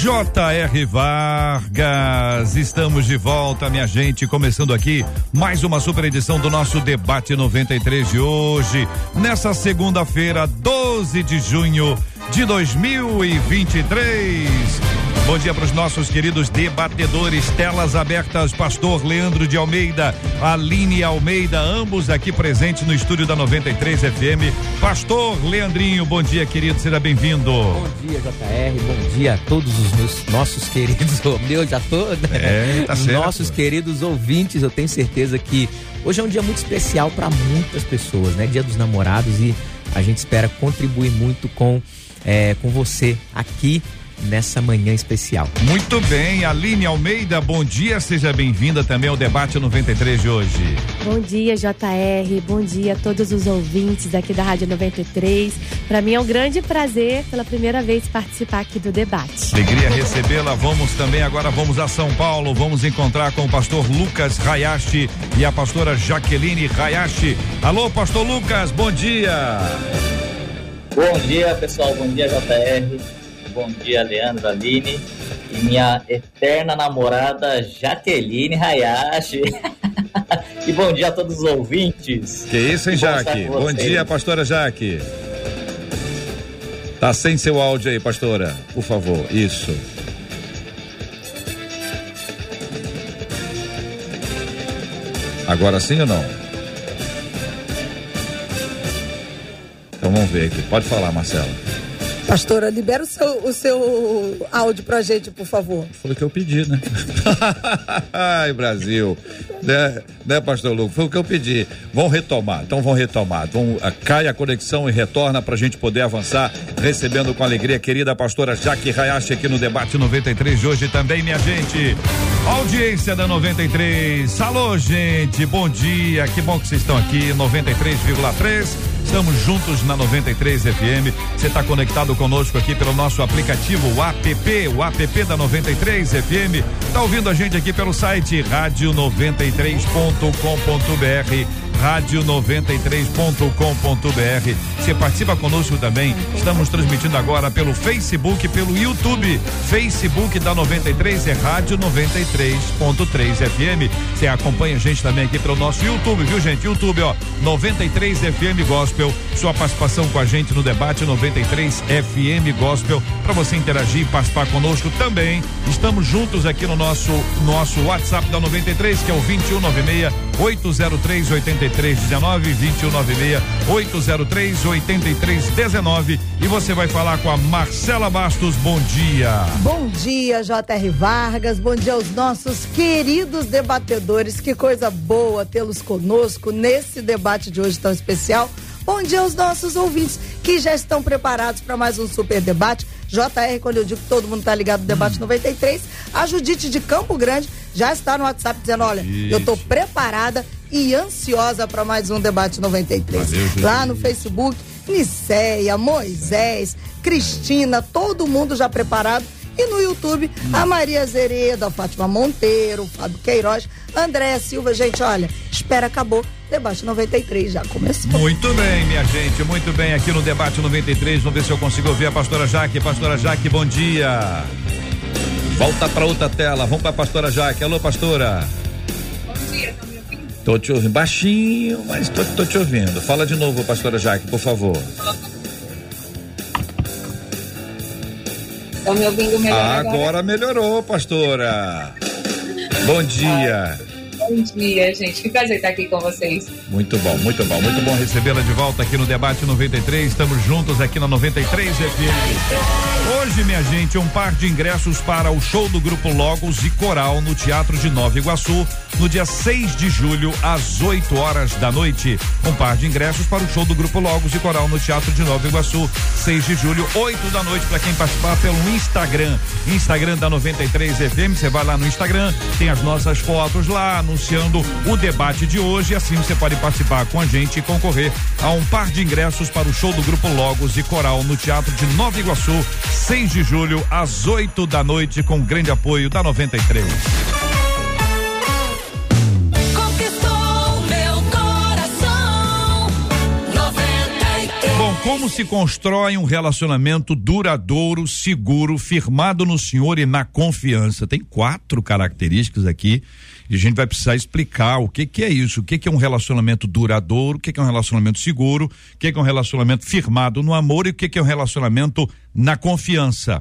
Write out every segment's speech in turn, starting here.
J.R. Vargas, estamos de volta, minha gente, começando aqui mais uma super edição do nosso debate 93 de hoje, nessa segunda-feira, 12 de junho de 2023. Bom dia para os nossos queridos debatedores, telas abertas, Pastor Leandro de Almeida, Aline Almeida, ambos aqui presentes no estúdio da 93 FM. Pastor Leandrinho, bom dia, querido, seja bem-vindo. Bom dia, JR, bom dia a todos os meus, nossos queridos, meu, já tô, né? É, tá certo. Nossos queridos ouvintes, eu tenho certeza que hoje é um dia muito especial para muitas pessoas, né? Dia dos namorados e a gente espera contribuir muito com, é, com você aqui nessa manhã especial. Muito bem, Aline Almeida, bom dia, seja bem-vinda também ao debate 93 de hoje. Bom dia, JR. Bom dia a todos os ouvintes aqui da Rádio 93. Para mim é um grande prazer, pela primeira vez, participar aqui do debate. Alegria recebê-la. Vamos também agora vamos a São Paulo. Vamos encontrar com o pastor Lucas Hayashi e a pastora Jaqueline Hayashi. Alô, pastor Lucas, bom dia. Bom dia, pessoal. Bom dia, JR. Bom dia, Leandro, Aline. E minha eterna namorada, Jaqueline Hayashi. e bom dia a todos os ouvintes. Que isso, hein, Que bom Jaque? Bom vocês. dia, pastora Jaque. Tá sem seu áudio aí, pastora, por favor. Isso. Agora sim ou não? Vamos ver aqui. Pode falar, Marcela. Pastora, libera o seu, o seu áudio pra gente, por favor. Foi o que eu pedi, né? Ai, Brasil. Né, né, pastor Lucas? Foi o que eu pedi. Vão retomar, então vão retomar. Vão, a, cai a conexão e retorna pra gente poder avançar, recebendo com alegria a querida pastora Jaque Hayashi aqui no debate 93 de hoje também, minha gente. Audiência da 93. Alô, gente, bom dia. Que bom que vocês estão aqui, 93,3. Estamos juntos na 93 FM. Você está conectado conosco aqui pelo nosso aplicativo, o app, o app da 93 FM. Está ouvindo a gente aqui pelo site rádio93.com.br rádio93.com.br. Você participa conosco também. Estamos transmitindo agora pelo Facebook, pelo YouTube. Facebook da 93 é Rádio 93.3 FM. Você acompanha a gente também aqui pelo nosso YouTube, viu, gente? YouTube, ó, 93 FM Gospel. Sua participação com a gente no debate 93 FM Gospel. Para você interagir e participar conosco também. Estamos juntos aqui no nosso nosso WhatsApp da 93, que é o 2196 803 8319 2196 803 8319 e você vai falar com a Marcela Bastos. Bom dia. Bom dia, J.R. Vargas. Bom dia aos nossos queridos debatedores. Que coisa boa tê-los conosco nesse debate de hoje tão especial. Bom dia aos nossos ouvintes que já estão preparados para mais um super debate. JR, quando eu digo que todo mundo está ligado no debate 93, a Judite de Campo Grande já está no WhatsApp dizendo: olha, eu estou preparada e ansiosa para mais um debate 93. Valeu. Lá no Facebook, Niceia, Moisés, Cristina, todo mundo já preparado. E no YouTube, a Maria Zeredo, a Fátima Monteiro, o Fábio Queiroz, Andréa Silva. Gente, olha, espera, acabou. Debate 93 já começou. Muito bem, minha gente, muito bem. Aqui no debate 93, vamos ver se eu consigo ouvir a pastora Jaque. Pastora Jaque, bom dia. Volta para outra tela, vamos para a pastora Jaque. Alô, pastora. Tô te ouvindo baixinho, mas tô, tô te ouvindo. Fala de novo, pastora Jaque, por favor. Estão me ouvindo melhor agora? Agora melhorou, pastora. Bom dia. Bom Bom dia, gente. Que prazer estar aqui com vocês. Muito bom, muito bom. Muito bom recebê-la de volta aqui no Debate 93. Estamos juntos aqui na 93 FM. Hoje, minha gente, um par de ingressos para o show do Grupo Logos e Coral no Teatro de Nova Iguaçu, no dia 6 de julho, às 8 horas da noite. Um par de ingressos para o show do Grupo Logos e Coral no Teatro de Nova Iguaçu, 6 de julho, 8 da noite, para quem participar pelo Instagram. Instagram da 93 FM. Você vai lá no Instagram, tem as nossas fotos lá anunciando o debate de hoje. Assim você pode participar com a gente e concorrer a um par de ingressos para o show do Grupo Logos e Coral no Teatro de Nova Iguaçu, 6 de julho, às 8 da noite, com grande apoio da 93. Conquistou meu coração. 93. Bom, como se constrói um relacionamento duradouro, seguro, firmado no Senhor e na confiança? Tem quatro características aqui e a gente vai precisar explicar o que que é isso, o que que é um relacionamento duradouro, o que que é um relacionamento seguro, o que que é um relacionamento firmado no amor e o que que é um relacionamento na confiança.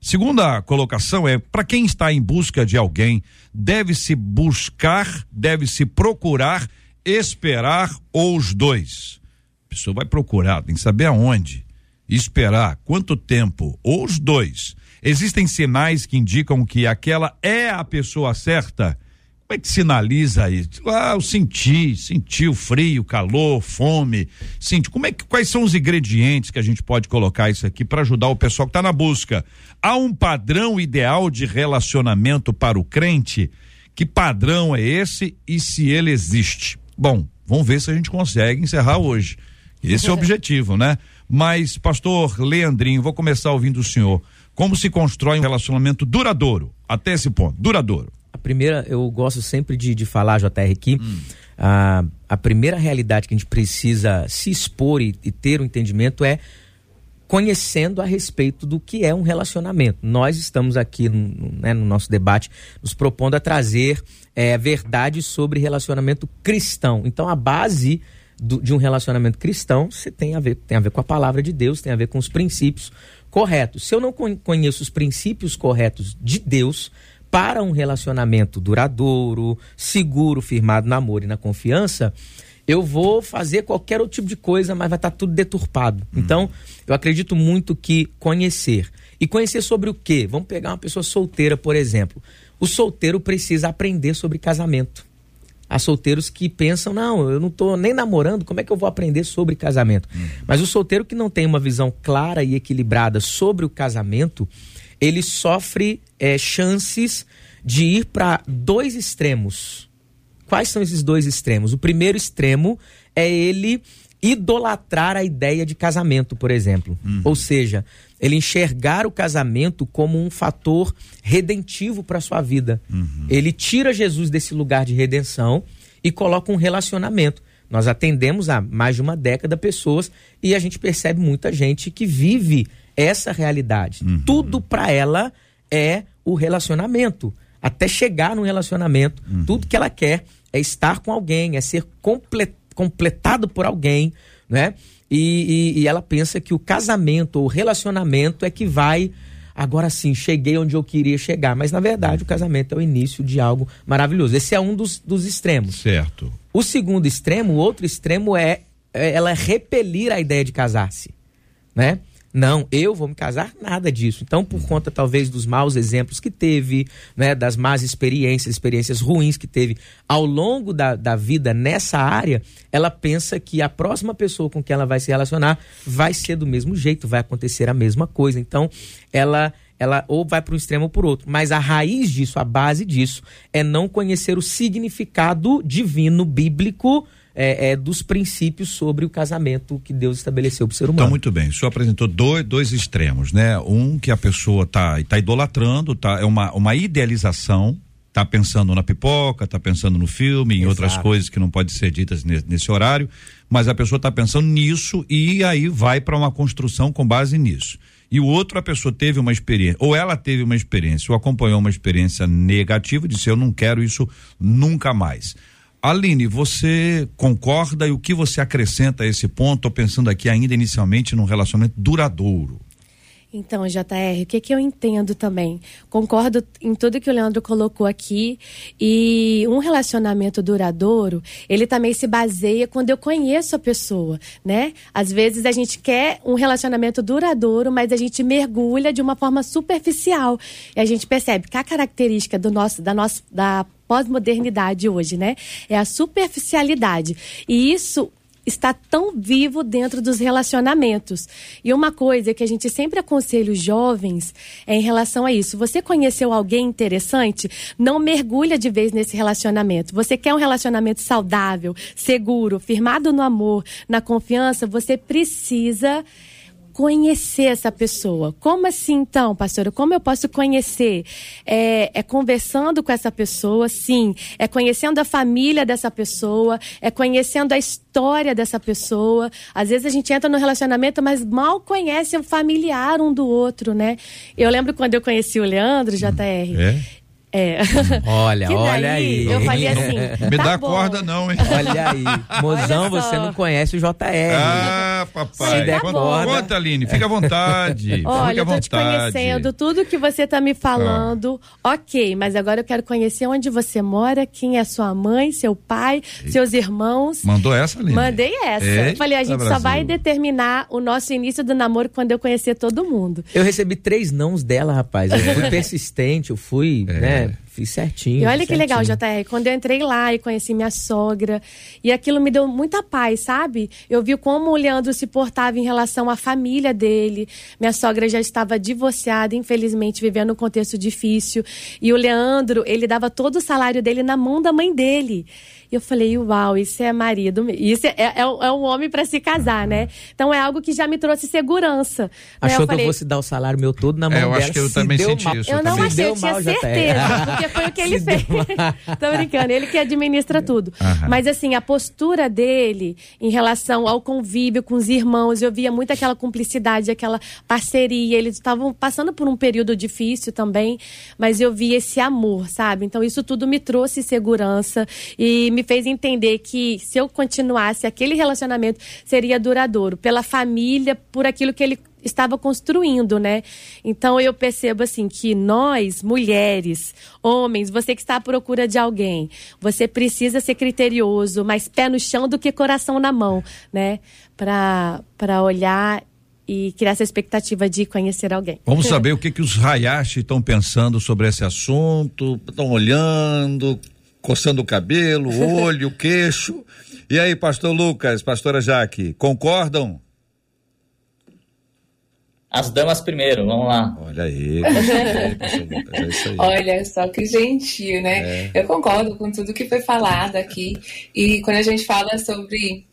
Segunda colocação é: para quem está em busca de alguém, deve-se buscar, deve-se procurar, esperar ou os dois. A pessoa vai procurar, tem que saber aonde, esperar, quanto tempo, ou os dois. Existem sinais que indicam que aquela é a pessoa certa. Como é que sinaliza isso? Ah, eu senti, senti o frio, calor, fome, senti. Como é que quais são os ingredientes que a gente pode colocar isso aqui para ajudar o pessoal que está na busca? Há um padrão ideal de relacionamento para o crente? Que padrão é esse e se ele existe? Bom, vamos ver se a gente consegue encerrar hoje. Esse é o objetivo, né? Mas, pastor Leandrinho, vou começar ouvindo o senhor. Como se constrói um relacionamento duradouro? Até esse ponto, duradouro. Primeira, eu gosto sempre de, de falar, JR, aqui, a, a primeira realidade que a gente precisa se expor e, e ter um entendimento é conhecendo a respeito do que é um relacionamento. Nós estamos aqui no, né, no nosso debate nos propondo a trazer é, verdades sobre relacionamento cristão. Então, a base do- de um relacionamento cristão você tem a, ver, tem a ver com a palavra de Deus, tem a ver com os princípios corretos. Se eu não con- conheço os princípios corretos de Deus para um relacionamento duradouro, seguro, firmado no amor e na confiança, eu vou fazer qualquer outro tipo de coisa, mas vai estar tudo deturpado. Então, eu acredito muito que conhecer. E conhecer sobre o quê? Vamos pegar uma pessoa solteira, por exemplo. O solteiro precisa aprender sobre casamento. Há solteiros que pensam, não, eu não tô nem namorando, como é que eu vou aprender sobre casamento? Mas o solteiro que não tem uma visão clara e equilibrada sobre o casamento, ele sofre eh, chances de ir para dois extremos. Quais são esses dois extremos? O primeiro extremo é ele idolatrar a ideia de casamento, por exemplo. Ou seja, ele enxergar o casamento como um fator redentivo para sua vida. Ele tira Jesus desse lugar de redenção e coloca um relacionamento. Nós atendemos há mais de uma década pessoas e a gente percebe muita gente que vive essa realidade. Tudo para ela é o relacionamento. Até chegar no relacionamento, tudo que ela quer é estar com alguém, é ser comple- completado por alguém, né? E, e- e ela pensa que o casamento ou o relacionamento é que vai. Agora sim, cheguei onde eu queria chegar. Mas na verdade o casamento é o início de algo maravilhoso. Esse é um dos, dos extremos. Certo. O segundo extremo, o outro extremo é, é ela repelir a ideia de casar-se, né? Não, eu vou me casar, nada disso. Então, por conta talvez dos maus exemplos que teve, né, das más experiências, experiências ruins que teve ao longo da, da vida nessa área, ela pensa que a próxima pessoa com quem ela vai se relacionar vai ser do mesmo jeito, vai acontecer a mesma coisa. Então, ela ela ou vai para um extremo ou para outro. Mas a raiz disso, a base disso, é não conhecer o significado divino, bíblico, é, é, dos princípios sobre o casamento que Deus estabeleceu para o ser humano. Então, muito bem. O senhor apresentou dois, dois extremos, né? Um que a pessoa tá, tá idolatrando, tá, é uma, uma idealização, tá pensando na pipoca, tá pensando no filme, em outras Exato. coisas que não podem ser ditas ne- nesse horário, mas a pessoa tá pensando nisso e aí vai para uma construção com base nisso. E o outro, a pessoa teve uma experiência, ou ela teve uma experiência, ou acompanhou uma experiência negativa, disse: Eu não quero isso nunca mais. Aline, você concorda e o que você acrescenta a esse ponto? Pensando aqui ainda inicialmente num relacionamento duradouro. Então, JR, o que, que eu entendo também? Concordo em tudo que o Leandro colocou aqui. E um relacionamento duradouro, ele também se baseia quando eu conheço a pessoa, né? Às vezes a gente quer um relacionamento duradouro, mas a gente mergulha de uma forma superficial. E a gente percebe que a característica do nosso, da nossa, da pós-modernidade hoje, né? É a superficialidade. E isso está tão vivo dentro dos relacionamentos. E uma coisa que a gente sempre aconselha os jovens é em relação a isso. Você conheceu alguém interessante? Não mergulha de vez nesse relacionamento. Você quer um relacionamento saudável, seguro, firmado no amor, na confiança? Você precisa conhecer essa pessoa. Como assim, então, pastora? Como eu posso conhecer? É, é, conversando com essa pessoa, sim. É conhecendo a família dessa pessoa, é conhecendo a história dessa pessoa. Às vezes a gente entra no relacionamento, mas mal conhece o familiar um do outro, né? Eu lembro quando eu conheci o Leandro, JR. É? É. Olha, Que olha daí aí. Eu falei assim. Me tá dá bom. corda não, hein? Olha aí. Mozão, Olha só. você não conhece o JR. Ah, papai. Se der conta, corda. conta, Aline. Fica à vontade. Olha, Fica à eu tô te conhecendo, tudo que você tá me falando, ok, mas agora eu quero conhecer onde você mora, quem é sua mãe, seu pai, seus irmãos. Mandou essa, Aline? Mandei essa. Eita, Eu Falei, a gente só Brasil. vai determinar o nosso início do namoro quando eu conhecer todo mundo. Eu recebi três nãos dela, rapaz. Eu fui persistente, eu fui, É. né? Fiz certinho. E olha que legal, certinho. JR, quando eu entrei lá e conheci minha sogra, e aquilo me deu muita paz, sabe? Eu vi como o Leandro se portava em relação à família dele. Minha sogra já estava divorciada, infelizmente, vivendo um contexto difícil. E o Leandro, ele dava todo o salário dele na mão da mãe dele. E eu falei, uau, isso é marido. me- Isso é, é, é um é um homem para se casar, né? Então é algo que já me trouxe segurança. né? Achou eu que eu fosse dar o salário meu todo na mão É, eu dela. acho que eu se também deu senti mal. isso. Eu não Se achei, eu tinha mal, tá certeza, porque foi o que ele fez. Tô brincando, ele que administra tudo. Aham. Mas assim, a postura dele em relação ao convívio com os irmãos, eu via muito aquela cumplicidade, aquela parceria. Eles estavam passando por um período difícil também, mas eu vi esse amor, sabe? Então isso tudo me trouxe segurança e me fez entender que se eu continuasse aquele relacionamento seria duradouro pela família, por aquilo que ele estava construindo, né? Então eu percebo assim que nós, mulheres, homens, você que está à procura de alguém, você precisa ser criterioso, mais pé no chão do que coração na mão, né? Para para olhar e criar essa expectativa de conhecer alguém. Vamos saber o que que os Hayashi estão pensando sobre esse assunto. Estão olhando, coçando o cabelo, o olho, o queixo. E aí, pastor Lucas, pastora Jaque, concordam? As damas primeiro, vamos lá. Olha aí, Lucas, é isso aí. Olha só que gentil, né? Eu concordo com tudo que foi falado aqui. E quando a gente fala sobre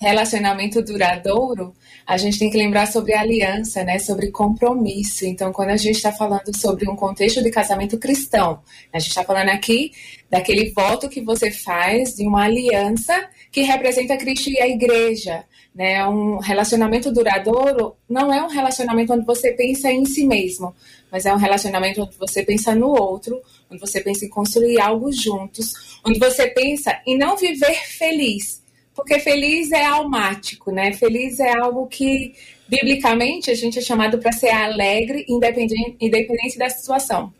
relacionamento duradouro, a gente tem que lembrar sobre aliança, né? Sobre compromisso. Então, quando a gente está falando sobre um contexto de casamento cristão, a gente está falando aqui daquele voto que você faz de uma aliança que representa Cristo e a igreja. Né? Um relacionamento duradouro não é um relacionamento onde você pensa em si mesmo, mas é um relacionamento onde você pensa no outro, onde você pensa em construir algo juntos, onde você pensa em não viver feliz, porque feliz é almático, né? Feliz é algo que, biblicamente, a gente é chamado para ser alegre, independente, independente da situação.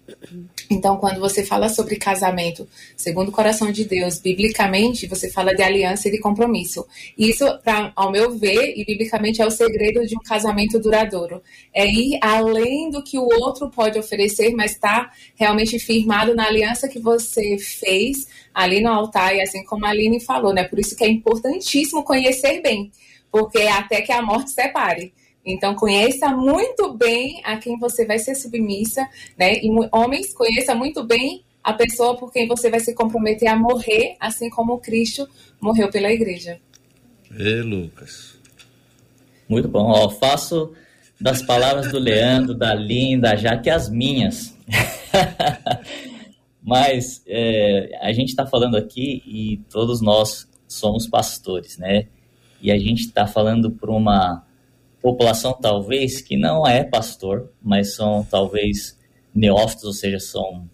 Então, quando você fala sobre casamento, segundo o coração de Deus, biblicamente, você fala de aliança e de compromisso. Isso, pra, ao meu ver, e biblicamente, é o segredo de um casamento duradouro. É ir além do que o outro pode oferecer, mas está realmente firmado na aliança que você fez ali no altar, e assim como a Aline falou, né? Por isso que é importantíssimo conhecer bem, porque até que a morte separe. Então, conheça muito bem a quem você vai ser submissa, né? E homens, conheça muito bem a pessoa por quem você vai se comprometer a morrer, assim como Cristo morreu pela igreja. Ei, Lucas. Muito bom. Ó, faço das palavras do Leandro, da Linda, já que as minhas. Mas é, a gente está falando aqui e todos nós somos pastores, né? E a gente está falando para uma população talvez que não é pastor, mas são talvez neófitos, ou seja, são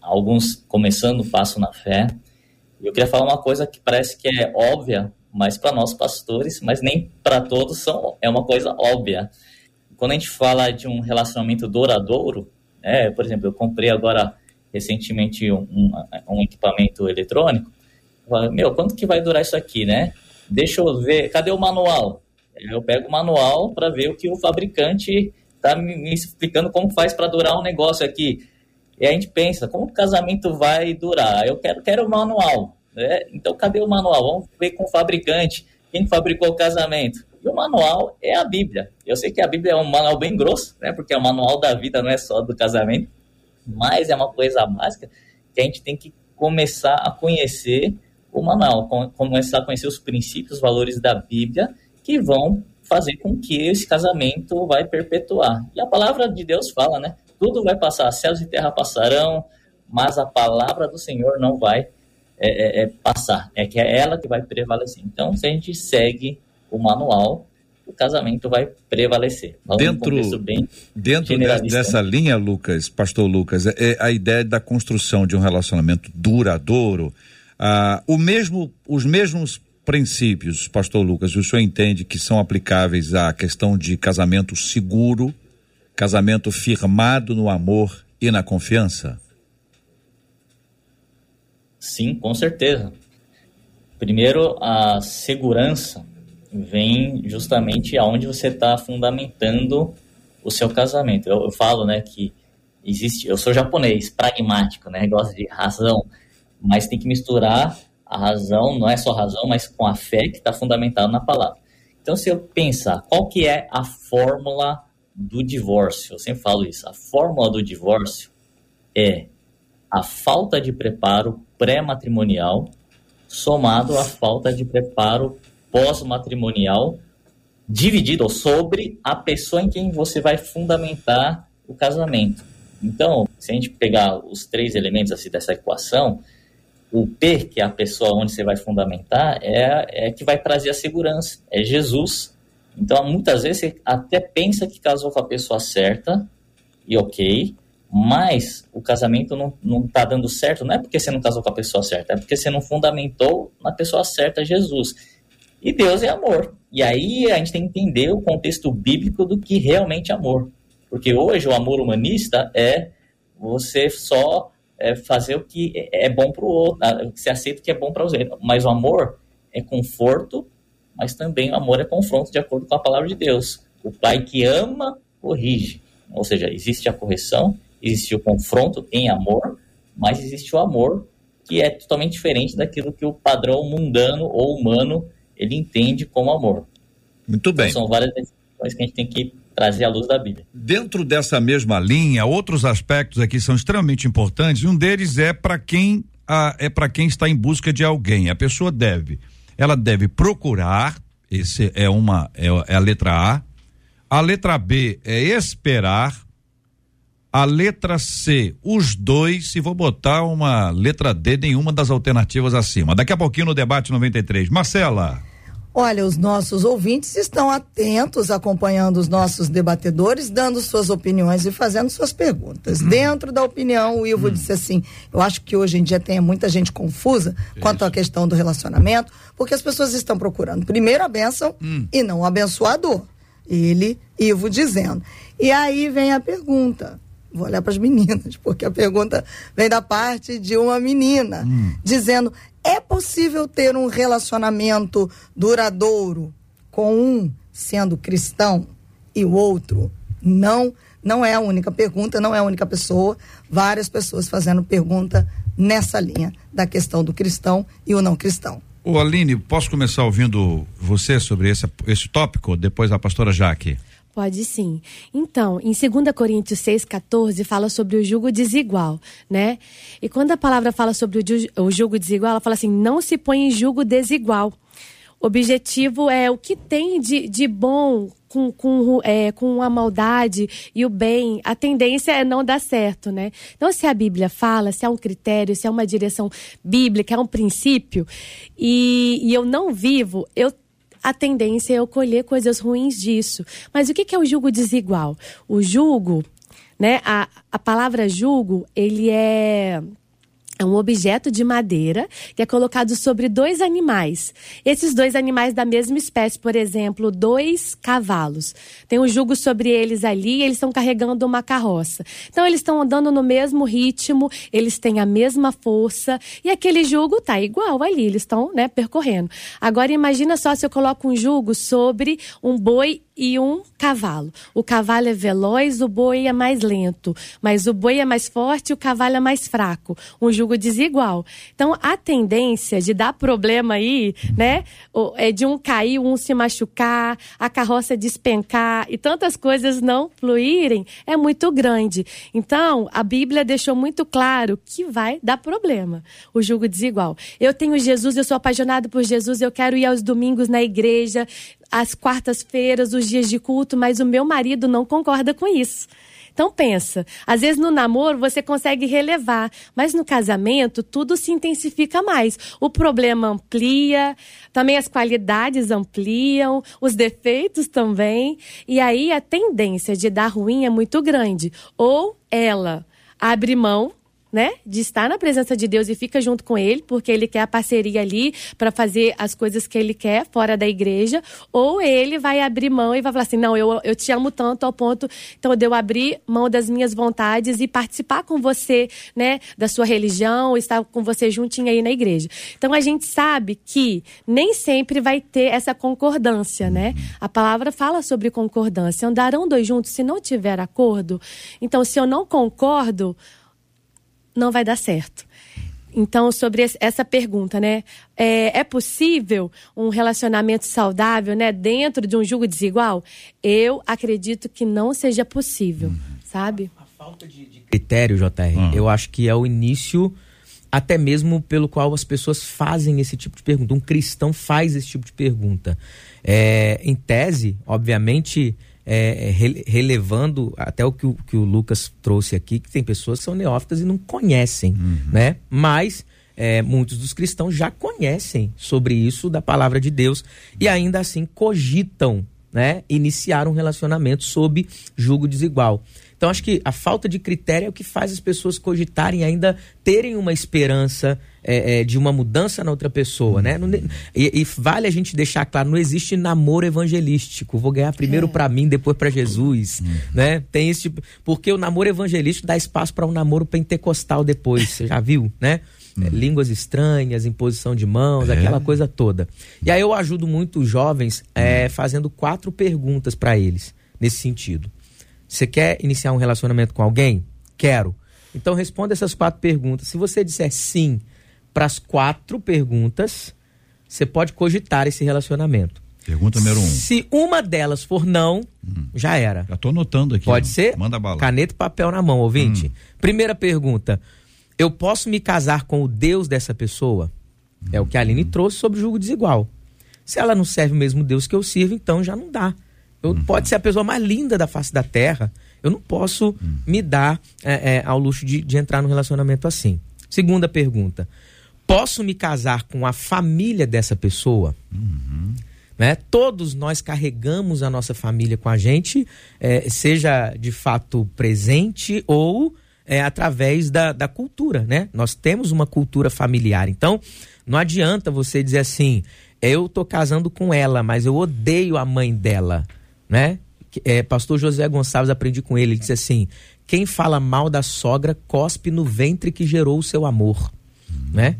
alguns começando o passo na fé. E eu queria falar uma coisa que parece que é óbvia, mas para nós pastores, mas nem para todos são, é uma coisa óbvia. quando a gente fala de um relacionamento duradouro, né, por exemplo, eu comprei agora recentemente um, um, um equipamento eletrônico, falo, meu, quanto que vai durar isso aqui, né? Deixa eu ver, cadê o manual? Eu pego o manual para ver o que o fabricante está me, explicando como faz para durar um negócio aqui. E a gente pensa, como o casamento vai durar? Eu quero, quero o manual. Né? Então, cadê o manual? Vamos ver com o fabricante. Quem fabricou o casamento? E o manual é a Bíblia. Eu sei que a Bíblia é um manual bem grosso, né? porque é o manual da vida, não é só do casamento. Mas é uma coisa básica que a gente tem que começar a conhecer o manual, começar a conhecer os princípios, os valores da Bíblia que vão fazer com que esse casamento vai perpetuar. E a palavra de Deus fala, né? Tudo vai passar, céus e terra passarão, mas a palavra do Senhor não vai é, é, é passar. É que é ela que vai prevalecer. Então, se a gente segue o manual, o casamento vai prevalecer. dentro dentro dessa linha, Lucas, Pastor Lucas, é, é, a ideia da construção de um relacionamento duradouro. Ah, o mesmo, os mesmos princípios, Pastor Lucas, o senhor entende que são aplicáveis à questão de casamento seguro, casamento firmado no amor e na confiança? Sim, com certeza. Primeiro, a segurança vem justamente aonde você está fundamentando o seu casamento. Eu, eu, falo, né, que existe. Eu sou japonês, pragmático, né, gosto de razão, mas tem que misturar a razão, não é só razão, mas com a fé que está fundamentada na palavra. Então, se eu pensar qual que é a fórmula do divórcio, eu sempre falo isso, a fórmula do divórcio é a falta de preparo pré-matrimonial somado à falta de preparo pós-matrimonial dividido sobre a pessoa em quem você vai fundamentar o casamento. Então, se a gente pegar os três elementos assim, dessa equação, o P, que é a pessoa onde você vai fundamentar, é, é que vai trazer a segurança, é Jesus. Então, muitas vezes você até pensa que casou com a pessoa certa, e ok, mas o casamento não está dando certo, não é porque você não casou com a pessoa certa, é porque você não fundamentou na pessoa certa Jesus. E Deus é amor. E aí a gente tem que entender o contexto bíblico do que realmente é amor. Porque hoje o amor humanista é você só é, fazer o que é bom para o outro, o que você aceita que é bom para outros. Mas o amor é conforto, mas também o amor é confronto, de acordo com a palavra de Deus. O pai que ama, corrige. Ou seja, existe a correção, existe o confronto em amor, mas existe o amor que é totalmente diferente daquilo que o padrão mundano ou humano ele entende como amor. Muito bem. Então, são várias decisões que a gente tem que trazer à luz da Bíblia. Dentro dessa mesma linha, outros aspectos aqui são extremamente importantes. Um deles é para quem a, é para quem está em busca de alguém. A pessoa deve, ela deve procurar. Esse é uma é, é a letra A. A letra B é esperar. A letra C, os dois, e vou botar uma letra D, nenhuma das alternativas acima. Daqui a pouquinho no debate 93. Marcela. Olha, os nossos ouvintes estão atentos, acompanhando os nossos debatedores, dando suas opiniões e fazendo suas perguntas. Hum. Dentro da opinião, o Ivo hum. disse assim: eu acho que hoje em dia tem muita gente confusa Isso. quanto à questão do relacionamento, porque as pessoas estão procurando primeiro a bênção hum. e não o abençoador. Ele, Ivo, dizendo. E aí vem a pergunta. Vou olhar para as meninas, porque a pergunta vem da parte de uma menina, hum. dizendo: é possível ter um relacionamento duradouro com um sendo cristão e o outro não? Não é a única pergunta, não é a única pessoa. Várias pessoas fazendo pergunta nessa linha da questão do cristão e o não cristão. Ô Aline, posso começar ouvindo você sobre esse, esse tópico? Depois a pastora Jaque. Pode sim. Então, em 2 Coríntios 6,14 fala sobre o jugo desigual, né? E quando a palavra fala sobre o jugo desigual, ela fala assim: não se põe em jugo desigual. O objetivo é o que tem de, de bom com, com, é, com a maldade e o bem, a tendência é não dar certo, né? Então, se a Bíblia fala, se é um critério, se é uma direção bíblica, é um princípio, e, e eu não vivo, eu a tendência é eu colher coisas ruins disso. Mas o que é o julgo desigual? O julgo, né? A, a palavra julgo, ele é É um objeto de madeira que é colocado sobre dois animais. Esses dois animais da mesma espécie, por exemplo, dois cavalos. Tem um jugo sobre eles ali eles estão carregando uma carroça. Então, eles estão andando no mesmo ritmo, eles têm a mesma força e aquele jugo tá igual ali, eles estão né, percorrendo. Agora, imagina só se eu coloco um jugo sobre um boi e um cavalo. O cavalo é veloz, o boi é mais lento, mas o boi é mais forte e o cavalo é mais fraco. Um jugo desigual. Então, a tendência de dar problema aí, né, é de um cair, um se machucar, a carroça despencar e tantas coisas não fluírem, é muito grande. Então, a Bíblia deixou muito claro que vai dar problema, o jugo desigual. Eu tenho Jesus, eu sou apaixonado por Jesus, eu quero ir aos domingos na igreja, às quartas-feiras, os dias de culto, mas o meu marido não concorda com isso. Então pensa, às vezes no namoro você consegue relevar, mas no casamento tudo se intensifica mais. O problema amplia, também as qualidades ampliam, os defeitos também, e aí a tendência de dar ruim é muito grande. Ou ela abre mão né, de estar na presença de Deus e fica junto com ele, porque ele quer a parceria ali para fazer as coisas que ele quer fora da igreja, ou ele vai abrir mão e vai falar assim: "Não, eu, eu te amo tanto ao ponto então de eu abrir mão das minhas vontades e participar com você, né, da sua religião, estar com você juntinho aí na igreja". Então a gente sabe que nem sempre vai ter essa concordância, né? A palavra fala sobre concordância. Andarão dois juntos se não tiver acordo. Então, se eu não concordo, não vai dar certo. Então, sobre essa pergunta, né? É, é possível um relacionamento saudável, né? Dentro de um jugo desigual? Eu acredito que não seja possível, sabe? critério, JR, Hum. eu acho que é o início até mesmo pelo qual as pessoas fazem esse tipo de pergunta. Um cristão faz esse tipo de pergunta. É, em tese, obviamente, é, é, rele- relevando até o que, o que o Lucas trouxe aqui, que tem pessoas que são neófitas e não conhecem, né? Mas é, muitos dos cristãos já conhecem sobre isso da palavra de Deus e ainda assim cogitam né, iniciar um relacionamento sob julgo desigual. Então acho que a falta de critério é o que faz as pessoas cogitarem ainda terem uma esperança é, é, de uma mudança na outra pessoa, né? Não e, e vale a gente deixar claro, não existe namoro evangelístico. Vou ganhar primeiro pra mim, depois pra Jesus, né? Tem esse tipo, porque o namoro evangelístico dá espaço para um namoro pentecostal depois. Você já viu, né? É, línguas estranhas, imposição de mãos, É. aquela coisa toda. E aí eu ajudo muito os jovens é, fazendo quatro perguntas para eles nesse sentido. Você quer iniciar um relacionamento com alguém? Quero. Então responda essas quatro perguntas. Se você disser sim para as quatro perguntas, você pode cogitar esse relacionamento. Pergunta número um. Se uma delas for não, já era. Já tô anotando aqui. Pode ser? Manda bala. Caneta e papel na mão, ouvinte. Primeira pergunta: Eu posso me casar com o Deus dessa pessoa? É o que a Aline trouxe sobre o julgo desigual. Se ela não serve o mesmo Deus que eu sirvo, então já não dá. Eu, Pode ser a pessoa mais linda da face da terra. Eu não posso me dar é, é, ao luxo de, de entrar num relacionamento assim. Segunda pergunta: Posso me casar com a família dessa pessoa? né? Todos nós carregamos a nossa família com a gente, eh, seja de fato presente ou eh, através da, da cultura, né? Nós temos uma cultura familiar. Então, não adianta você dizer assim, eu tô casando com ela, mas eu odeio a mãe dela, né? Eh, Pastor José Gonçalves, aprendi com ele, ele disse assim, quem fala mal da sogra cospe no ventre que gerou o seu amor, né?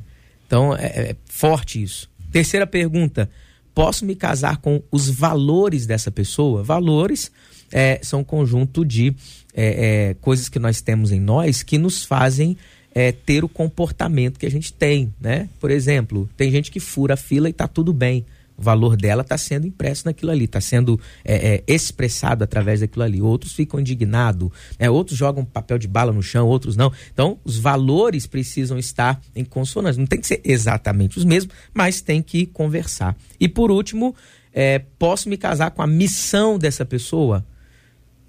Então, é, é forte isso. Terceira pergunta: posso me casar com os valores dessa pessoa? Valores é, são um conjunto de é, é, coisas que nós temos em nós que nos fazem é, ter o comportamento que a gente tem, né? Por exemplo, tem gente que fura a fila e tá tudo bem. O valor dela está sendo impresso naquilo ali, está sendo é, é, expressado através daquilo ali. Outros ficam indignados, né? outros jogam papel de bala no chão, outros não. Então, os valores precisam estar em consonância. Não tem que ser exatamente os mesmos, mas tem que conversar. E por último, é, posso me casar com a missão dessa pessoa?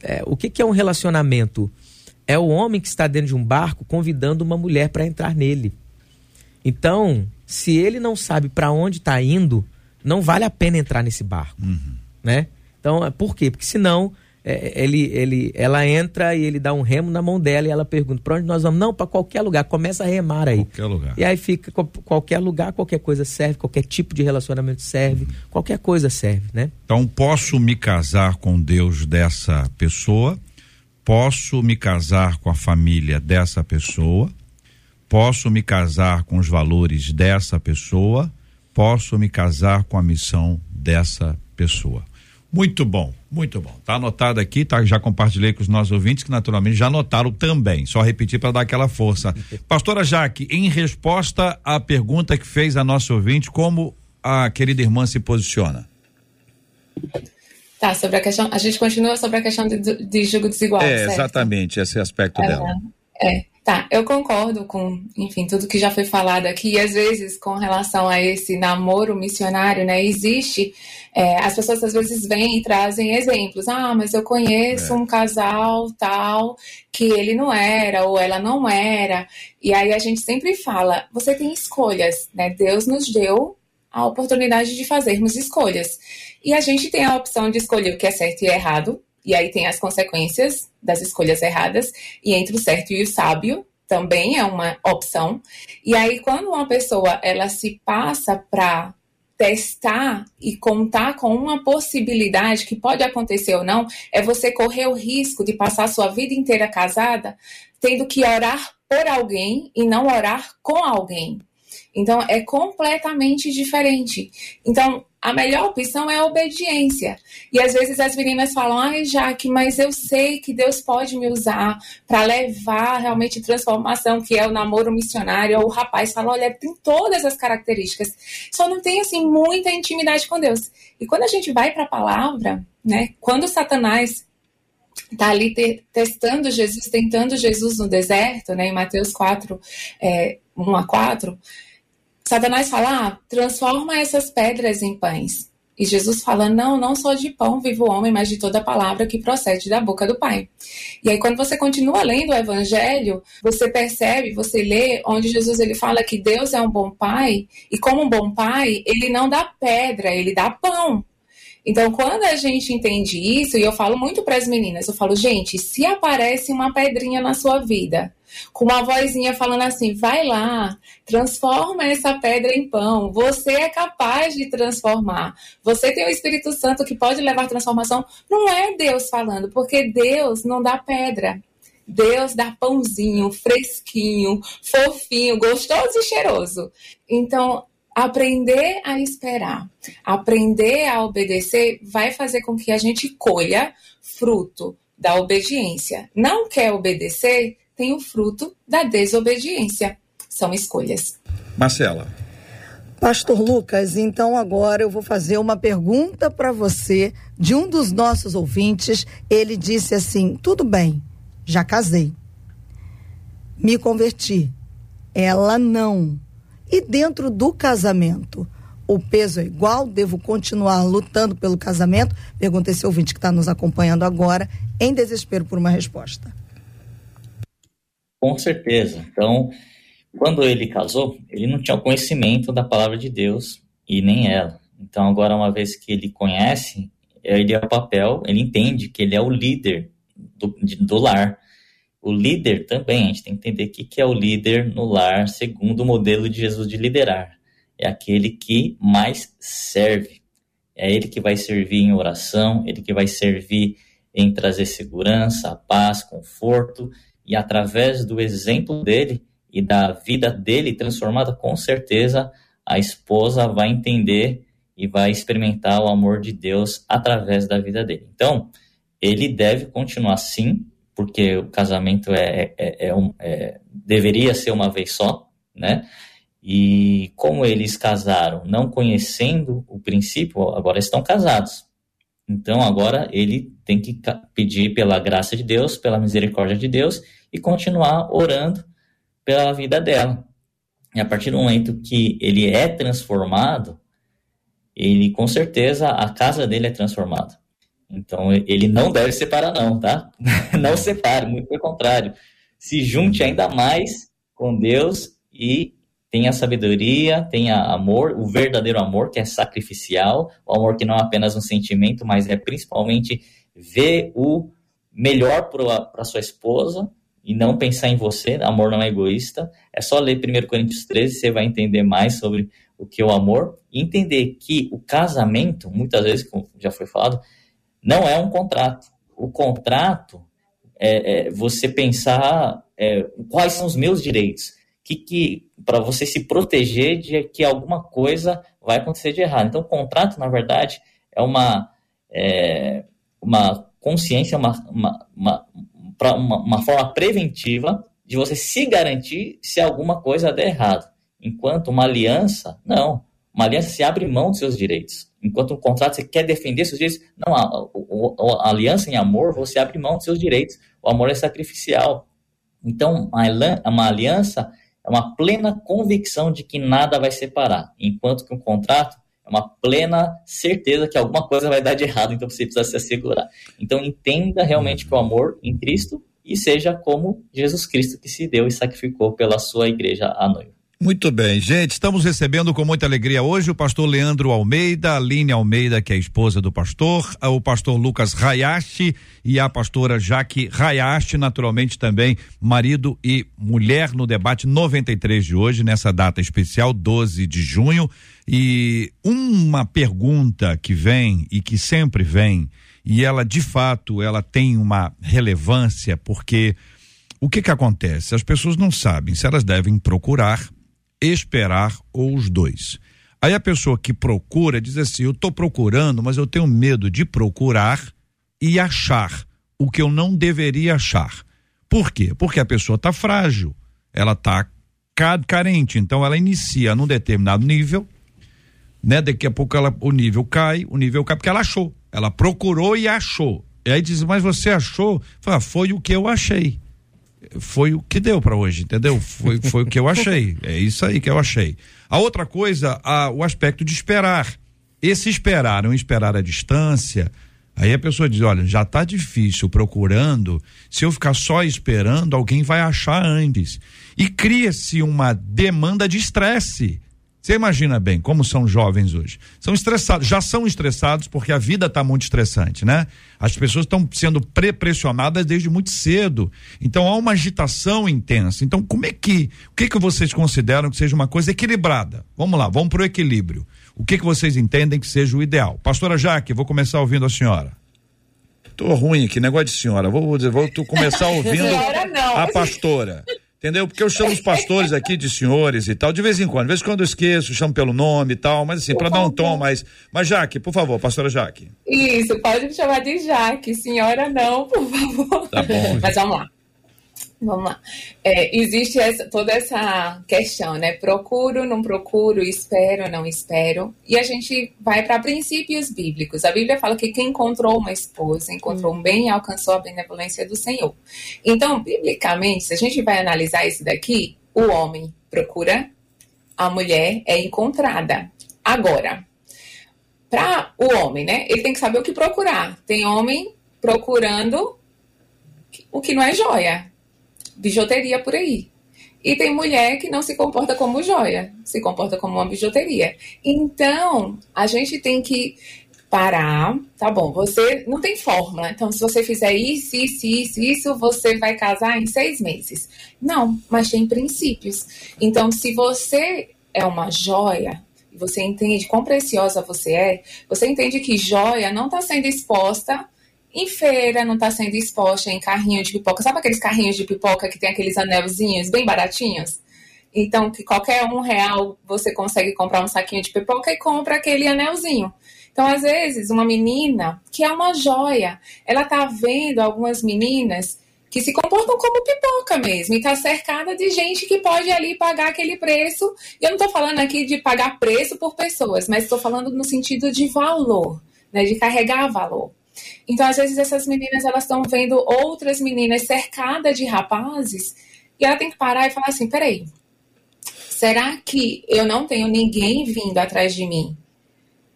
É, o que, que é um relacionamento? É o homem que está dentro de um barco convidando uma mulher para entrar nele. Então, se ele não sabe para onde está indo, não vale a pena entrar nesse barco, né? Então, é por quê? Porque senão é, ele, ele, ela entra e ele dá um remo na mão dela e ela pergunta: para onde nós vamos? Não, para qualquer lugar. Começa a remar aí. Qualquer lugar. E aí fica qualquer lugar, qualquer coisa serve, qualquer tipo de relacionamento serve, qualquer coisa serve, né? Então, posso me casar com Deus dessa pessoa, posso me casar com a família dessa pessoa, posso me casar com os valores dessa pessoa, posso me casar com a missão dessa pessoa. Muito bom, muito bom. Tá anotado aqui, tá? Já compartilhei com os nossos ouvintes que naturalmente já anotaram também. Só repetir para dar aquela força. Pastora Jaque, em resposta à pergunta que fez a nossa ouvinte, como a querida irmã se posiciona? Tá, sobre a questão. A gente continua sobre a questão de, de julgo desigual. É, certo? exatamente, esse aspecto dela. É, tá. Eu concordo com, enfim, tudo que já foi falado aqui. E às vezes, com relação a esse namoro missionário, né, existe. é, as pessoas às vezes vêm e trazem exemplos. Ah, mas eu conheço um casal tal que ele não era ou ela não era. E aí a gente sempre fala: você tem escolhas, né? Deus nos deu a oportunidade de fazermos escolhas. E a gente tem a opção de escolher o que é certo e errado, e aí tem as consequências das escolhas erradas, e entre o certo e o sábio também é uma opção. E aí quando uma pessoa ela se passa para testar e contar com uma possibilidade que pode acontecer ou não, é você correr o risco de passar sua vida inteira casada tendo que orar por alguém e não orar com alguém. Então, é completamente diferente. Então, a melhor opção é a obediência. E às vezes as meninas falam, ai, Jaque, mas eu sei que Deus pode me usar para levar realmente transformação, que é o namoro missionário. O rapaz fala, olha, tem todas as características, só não tem, assim, muita intimidade com Deus. E quando a gente vai para a palavra, né, quando Satanás está ali te- testando Jesus, tentando Jesus no deserto, né, em Mateus 4, é, 1 a 4, Satanás fala, ah, transforma essas pedras em pães. E Jesus fala, não, não só de pão vive o homem, mas de toda palavra que procede da boca do Pai. E aí, quando você continua lendo o Evangelho, você percebe, você lê, onde Jesus ele fala que Deus é um bom pai, e como um bom pai, ele não dá pedra, ele dá pão. Então, quando a gente entende isso, e eu falo muito para as meninas, eu falo, gente, se aparece uma pedrinha na sua vida, com uma vozinha falando assim, vai lá, transforma essa pedra em pão, você é capaz de transformar, você tem o Espírito Santo que pode levar transformação, não é Deus falando, porque Deus não dá pedra. Deus dá pãozinho, fresquinho, fofinho, gostoso e cheiroso. Então, aprender a esperar, aprender a obedecer, vai fazer com que a gente colha fruto da obediência. Não quer obedecer, tem o fruto da desobediência. São escolhas. Marcela. Pastor Lucas, então agora eu vou fazer uma pergunta para você de um dos nossos ouvintes. Ele disse assim: tudo bem, já casei, me converti. Ela não. E dentro do casamento, o peso é igual? Devo continuar lutando pelo casamento? Pergunta esse ouvinte que está nos acompanhando agora, em desespero por uma resposta. Com certeza. Então, quando ele casou, ele não tinha o conhecimento da palavra de Deus e nem ela. Então, agora, uma vez que ele conhece, ele é o papel, ele entende que ele é o líder do, do lar. O líder também, a gente tem que entender o que, que é o líder no lar, segundo o modelo de Jesus de liderar. É aquele que mais serve. É ele que vai servir em oração, ele que vai servir em trazer segurança, paz, conforto, e através do exemplo dele e da vida dele transformada, com certeza a esposa vai entender e vai experimentar o amor de Deus através da vida dele. Então, ele deve continuar sim, porque o casamento é, é, é um, é, deveria ser uma vez só, né? E como eles casaram não conhecendo o princípio, agora estão casados. Então agora ele tem que pedir pela graça de Deus, pela misericórdia de Deus e continuar orando pela vida dela. E a partir do momento que ele é transformado, ele com certeza a casa dele é transformada. Então ele não deve separar não, tá? Não separe, muito pelo contrário. Se junte ainda mais com Deus e tenha sabedoria, tenha amor, o verdadeiro amor que é sacrificial, o amor que não é apenas um sentimento, mas é principalmente ver o melhor para sua esposa e não pensar em você. Amor não é egoísta. É só ler 1 Coríntios 13, você vai entender mais sobre o que é o amor. E entender que o casamento, muitas vezes, como já foi falado, não é um contrato. O contrato é, é você pensar é, quais são os meus direitos. Que, que para você se proteger de que alguma coisa vai acontecer de errado. Então, o contrato, na verdade, é uma, é, uma consciência, uma, uma, uma, uma, uma forma preventiva de você se garantir se alguma coisa der errado. Enquanto uma aliança, não. Uma aliança se abre mão dos seus direitos. Enquanto um contrato você quer defender seus direitos, não. A, a, a aliança em amor, você abre mão dos seus direitos. O amor é sacrificial. Então, uma aliança é uma plena convicção de que nada vai separar, enquanto que um contrato uma plena certeza que alguma coisa vai dar de errado, então você precisa se assegurar. Então, entenda realmente que o amor em Cristo e seja como Jesus Cristo que se deu e sacrificou pela sua igreja à noiva. Muito bem, gente, estamos recebendo com muita alegria hoje o pastor Leandro Almeida, a Aline Almeida, que é a esposa do pastor, o pastor Lucas Hayashi e a pastora Jaque Hayashi, naturalmente também marido e mulher no debate 93 de hoje, nessa data especial, 12 de junho. E uma pergunta que vem e que sempre vem, e ela de fato, ela tem uma relevância porque o que que acontece? As pessoas não sabem se elas devem procurar esperar ou os dois. Aí a pessoa que procura diz assim: eu estou procurando, mas eu tenho medo de procurar e achar o que eu não deveria achar. Por quê? Porque a pessoa está frágil, ela está carente, então ela inicia num determinado nível, né? Daqui a pouco ela, o nível cai, o nível cai porque ela achou, ela procurou e achou. E aí diz: mas você achou? Fala, foi o que eu achei foi o que deu para hoje, entendeu? Foi, foi o que eu achei. É isso aí que eu achei. A outra coisa, a, o aspecto de esperar. Esse esperar, não esperar a distância. Aí a pessoa diz: olha, já tá difícil procurando. Se eu ficar só esperando, alguém vai achar antes. E cria-se uma demanda de estresse. Você imagina bem como são jovens hoje. São estressados, já são estressados porque a vida está muito estressante, né? As pessoas estão sendo pre-pressionadas desde muito cedo. Então há uma agitação intensa. Então, como é que. O que, que vocês consideram que seja uma coisa equilibrada? Vamos lá, vamos para o equilíbrio. O que, que vocês entendem que seja o ideal? Pastora Jaque, vou começar ouvindo a senhora. Tô ruim aqui, negócio de senhora. Vou, vou, vou começar ouvindo a pastora. Entendeu? Porque eu chamo os pastores aqui de senhores e tal, de vez em quando. De vez em quando eu esqueço, chamo pelo nome e tal, mas assim, para dar um tom mais. Mas, Jaque, por favor, pastora Jaque. Isso, pode me chamar de Jaque, senhora não, por favor. Tá bom. Mas vamos lá. Vamos lá. É, existe essa, toda essa questão, né? Procuro, não procuro, espero, não espero. E a gente vai para princípios bíblicos. A Bíblia fala que quem encontrou uma esposa, encontrou um bem e alcançou a benevolência do Senhor. Então, biblicamente, se a gente vai analisar isso daqui, o homem procura, a mulher é encontrada. Agora, para o homem, né? Ele tem que saber o que procurar. Tem homem procurando o que não é joia bijuteria por aí. E tem mulher que não se comporta como joia, se comporta como uma bijuteria. Então, a gente tem que parar, tá bom, você não tem fórmula, então se você fizer isso, isso, isso, isso, você vai casar em seis meses. Não, mas tem princípios. Então, se você é uma joia, você entende quão preciosa você é, você entende que joia não está sendo exposta em feira, não está sendo exposta em carrinho de pipoca. Sabe aqueles carrinhos de pipoca que tem aqueles anelzinhos bem baratinhos? Então, que qualquer um real você consegue comprar um saquinho de pipoca e compra aquele anelzinho. Então, às vezes, uma menina que é uma joia, ela tá vendo algumas meninas que se comportam como pipoca mesmo, e tá cercada de gente que pode ali pagar aquele preço. E eu não tô falando aqui de pagar preço por pessoas, mas estou falando no sentido de valor, né, de carregar valor. Então, às vezes, essas meninas elas estão vendo outras meninas cercadas de rapazes e ela tem que parar e falar assim: peraí, será que eu não tenho ninguém vindo atrás de mim?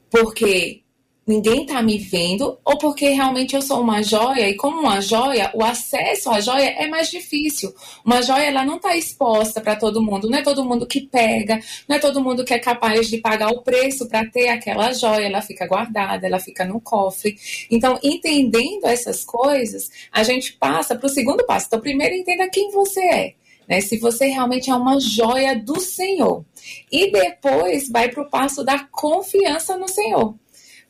Porque ninguém tá me vendo, ou porque realmente eu sou uma joia, e como uma joia, o acesso à joia é mais difícil. Uma joia, ela não tá exposta para todo mundo, não é todo mundo que pega, não é todo mundo que é capaz de pagar o preço para ter aquela joia, ela fica guardada, ela fica no cofre. Então, entendendo essas coisas, a gente passa para o segundo passo. Então, primeiro entenda quem você é. Né, se você realmente é uma joia do Senhor. E depois vai para o passo da confiança no Senhor.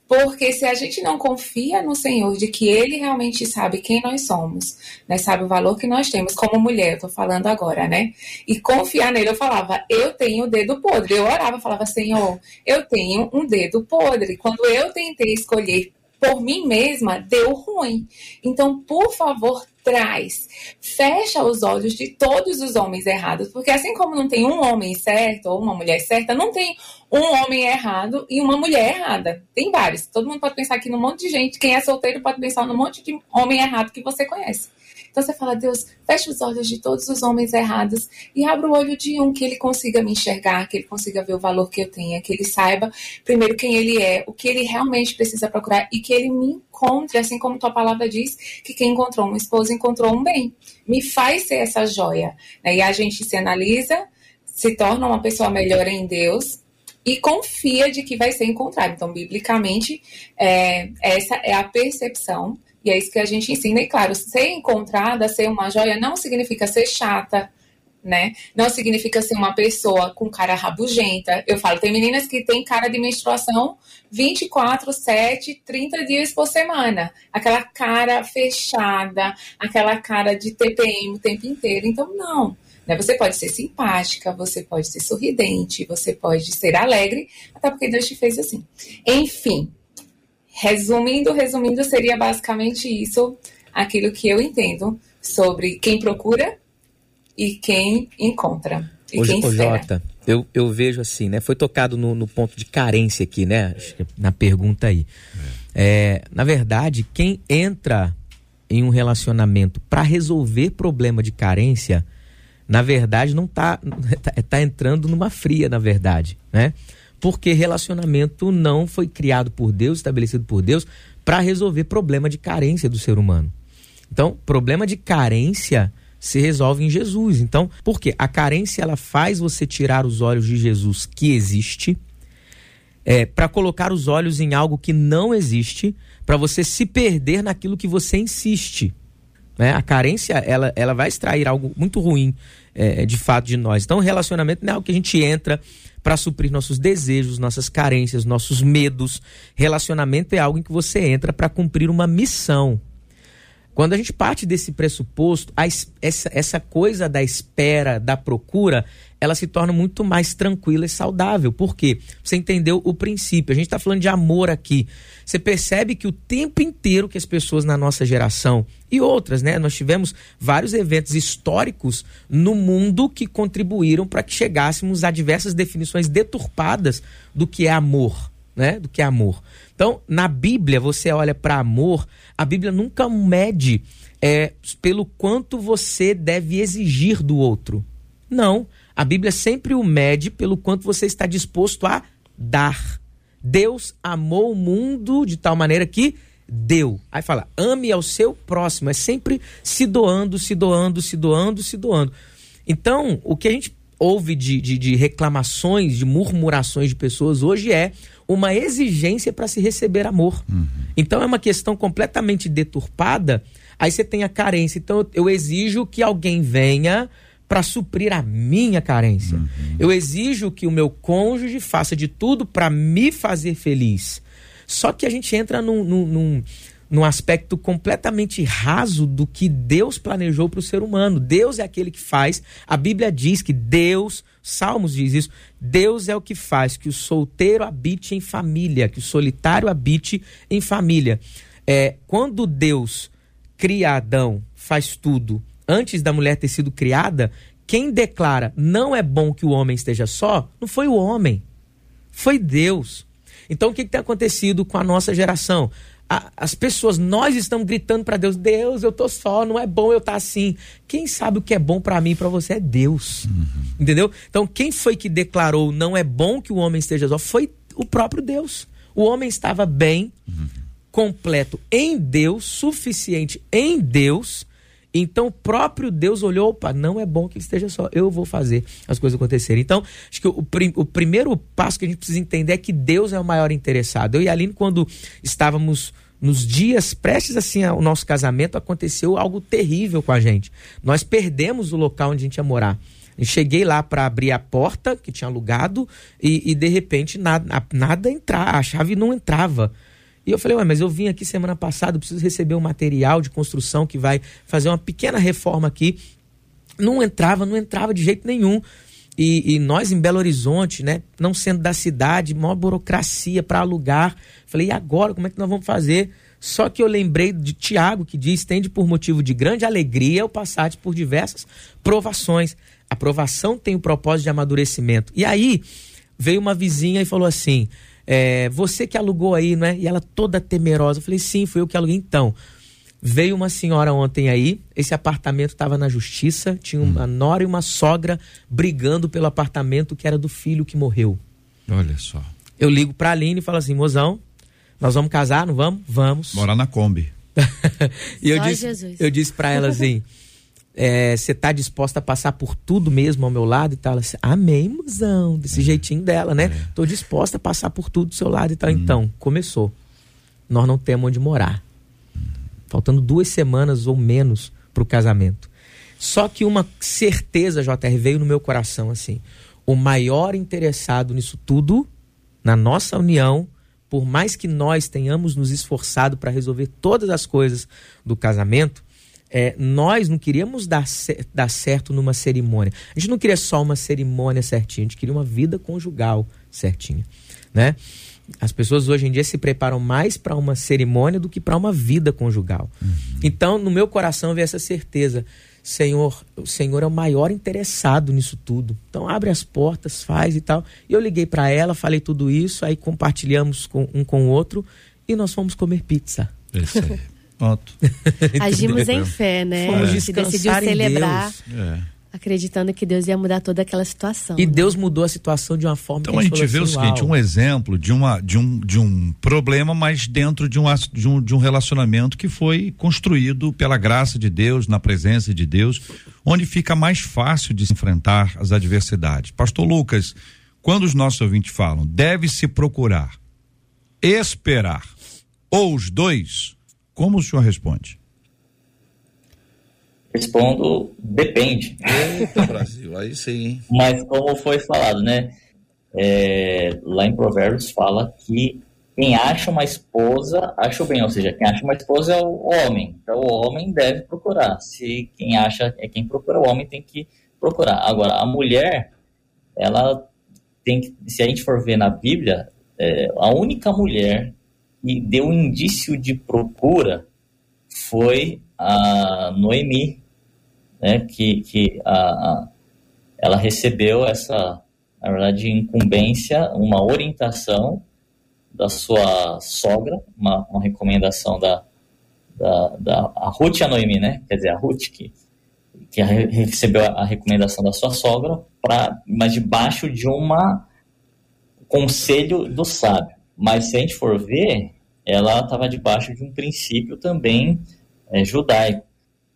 Porque se a gente não confia no Senhor de que Ele realmente sabe quem nós somos, né? Sabe o valor que nós temos como mulher, eu tô falando agora, né? E confiar nele, eu falava, eu tenho o dedo podre. Eu orava, falava, Senhor, eu tenho um dedo podre. Quando eu tentei escolher por mim mesma, deu ruim. Então, por favor, traz. Fecha os olhos de todos os homens errados, porque assim como não tem um homem certo ou uma mulher certa, não tem um homem errado e uma mulher errada. Tem vários. Todo mundo pode pensar aqui num monte de gente. Quem é solteiro pode pensar num monte de homem errado que você conhece. Então você fala, Deus, fecha os olhos de todos os homens errados e abra o olho de um que ele consiga me enxergar, que ele consiga ver o valor que eu tenho, que ele saiba primeiro quem ele é, o que ele realmente precisa procurar e que ele me encontre, assim como tua palavra diz, que quem encontrou uma esposa encontrou um bem. Me faz ser essa joia. Né? E a gente se analisa, se torna uma pessoa melhor em Deus e confia de que vai ser encontrado. Então, biblicamente, é, essa é a percepção e é isso que a gente ensina. E claro, ser encontrada, ser uma joia, não significa ser chata, né? Não significa ser uma pessoa com cara rabugenta. Eu falo, tem meninas que têm cara de menstruação 24, 7, 30 dias por semana. Aquela cara fechada, aquela cara de TPM o tempo inteiro. Então, não. Né? Você pode ser simpática, você pode ser sorridente, você pode ser alegre, até porque Deus te fez assim. Enfim, Resumindo, resumindo, seria basicamente isso, aquilo que eu entendo sobre quem procura e quem encontra. E Hoje, quem espera. Jota, eu, eu vejo assim, né? Foi tocado no, no ponto de carência aqui, né? Acho que Na pergunta aí. É, na verdade, quem entra em um relacionamento para resolver problema de carência, na verdade, não tá, tá, tá entrando numa fria, na verdade, né? Porque relacionamento não foi criado por Deus, estabelecido por Deus, para resolver problema de carência do ser humano. Então, problema de carência se resolve em Jesus. Então, por quê? A carência ela faz você tirar os olhos de Jesus que existe, é, para colocar os olhos em algo que não existe, para você se perder naquilo que você insiste. Né? A carência ela, ela vai extrair algo muito ruim é, de fato de nós. Então, relacionamento não é algo que a gente entra para suprir nossos desejos, nossas carências, nossos medos. Relacionamento é algo em que você entra para cumprir uma missão. Quando a gente parte desse pressuposto, a es- essa, essa coisa da espera, da procura, ela se torna muito mais tranquila e saudável. Por quê? Você entendeu o princípio. A gente está falando de amor aqui. Você percebe que o tempo inteiro que as pessoas na nossa geração e outras, né? Nós tivemos vários eventos históricos no mundo que contribuíram para que chegássemos a diversas definições deturpadas do que é amor né, do que é amor. Então, na Bíblia, você olha para amor, a Bíblia nunca mede é, pelo quanto você deve exigir do outro. Não. A Bíblia sempre o mede pelo quanto você está disposto a dar. Deus amou o mundo de tal maneira que deu. Aí fala, ame ao seu próximo. É sempre se doando, se doando, se doando, se doando. Então, o que a gente ouve de, de, de reclamações, de murmurações de pessoas hoje é uma exigência para se receber amor. Então é uma questão completamente deturpada. Aí você tem a carência. Então eu exijo que alguém venha para suprir a minha carência. Eu exijo que o meu cônjuge faça de tudo para me fazer feliz. Só que a gente entra num, num, num, num aspecto completamente raso do que Deus planejou para o ser humano. Deus é aquele que faz. A Bíblia diz que Deus, Salmos diz isso, Deus é o que faz que o solteiro habite em família, que o solitário habite em família. É, quando Deus cria Adão, faz tudo, antes da mulher ter sido criada, quem declara não é bom que o homem esteja só, não foi o homem, foi Deus. Então o que, que tem acontecido com a nossa geração? A- as pessoas, nós estamos gritando para Deus: Deus, eu tô só, não é bom eu estar assim. Quem sabe o que é bom para mim e para você é Deus. Entendeu? Então, quem foi que declarou não é bom que o homem esteja só? Foi o próprio Deus. O homem estava bem, completo em Deus, suficiente em Deus. Então o próprio Deus olhou, opa, não é bom que ele esteja só, eu vou fazer as coisas acontecerem. Então, acho que o, prim- o primeiro passo que a gente precisa entender é que Deus é o maior interessado. Eu e a Aline, quando estávamos nos dias prestes assim ao nosso casamento, aconteceu algo terrível com a gente. Nós perdemos o local onde a gente ia morar. Cheguei lá para abrir a porta que tinha alugado e, e, de repente nada, nada entrar, a chave não entrava. E eu falei, ué, mas eu vim aqui semana passada, preciso receber um material de construção que vai fazer uma pequena reforma aqui. Não entrava, não entrava de jeito nenhum. E, e nós em Belo Horizonte, né, não sendo da cidade, maior burocracia para alugar. Falei, e agora, como é que nós vamos fazer? Só que eu lembrei de Tiago, que diz: tende por motivo de grande alegria o passar por diversas provações. A provação tem o propósito de amadurecimento. E aí veio uma vizinha e falou assim: é, você que alugou aí, né? E ela toda temerosa. Eu falei, sim, fui eu que aluguei. Então, veio uma senhora ontem aí, esse apartamento estava na justiça, tinha uma nora e uma sogra brigando pelo apartamento que era do filho que morreu. Olha só. Eu ligo pra Aline e falo assim, mozão, nós vamos casar, não vamos? Vamos. Morar na Kombi. e eu Só disse, Jesus. eu disse pra ela assim, você tá disposta a passar por tudo mesmo ao meu lado e tal? Ela disse, amém, mozão, desse jeitinho dela, né? Tô disposta a passar por tudo do seu lado e tal. Então, começou. Nós não temos onde morar. Faltando duas semanas ou menos pro casamento. Só que uma certeza, JR, veio no meu coração assim. O maior interessado nisso tudo, na nossa união, por mais que nós tenhamos nos esforçado para resolver todas as coisas do casamento, é, nós não queríamos dar, dar certo numa cerimônia. A gente não queria só uma cerimônia certinha, a gente queria uma vida conjugal certinha, né? As pessoas hoje em dia se preparam mais para uma cerimônia do que para uma vida conjugal. Então, no meu coração veio essa certeza. Senhor, o Senhor é o maior interessado nisso tudo. Então abre as portas, faz e tal. E eu liguei para ela, falei tudo isso, aí compartilhamos com um com o outro e nós fomos comer pizza. Isso aí. Pronto. Agimos em fé, né? Fomos a gente decidiu celebrar. É. acreditando que Deus ia mudar toda aquela situação. E né? Deus mudou a situação de uma forma Então que a gente falou vê o assim, seguinte, "Uau". um exemplo de, uma, de, um, de um problema, mas dentro de um, de, um, de um relacionamento que foi construído pela graça de Deus, na presença de Deus, onde fica mais fácil de se enfrentar as adversidades. Pastor Lucas, quando os nossos ouvintes falam, deve-se procurar esperar ou os dois, como o senhor responde? Respondo, depende. Eita, Brasil, aí sim, hein? Mas como foi falado, né? é, lá em Provérbios fala que quem acha uma esposa acha o bem, ou seja, quem acha uma esposa é o homem. Então o homem deve procurar. Se quem acha é quem procura, o homem tem que procurar. Agora, a mulher, ela tem que, se a gente for ver na Bíblia, é, a única mulher que deu indício de procura foi a Noemi, né? Que, que a, a- ela recebeu essa, na verdade, incumbência, uma orientação da sua sogra, uma, uma recomendação da, da, da a Ruth e a Noemi, né? Quer dizer, a Ruth que, que re- recebeu a, a recomendação da sua sogra, pra, mas debaixo de uma conselho do sábio. Mas se a gente for ver, ela estava debaixo de um princípio também é, judaico.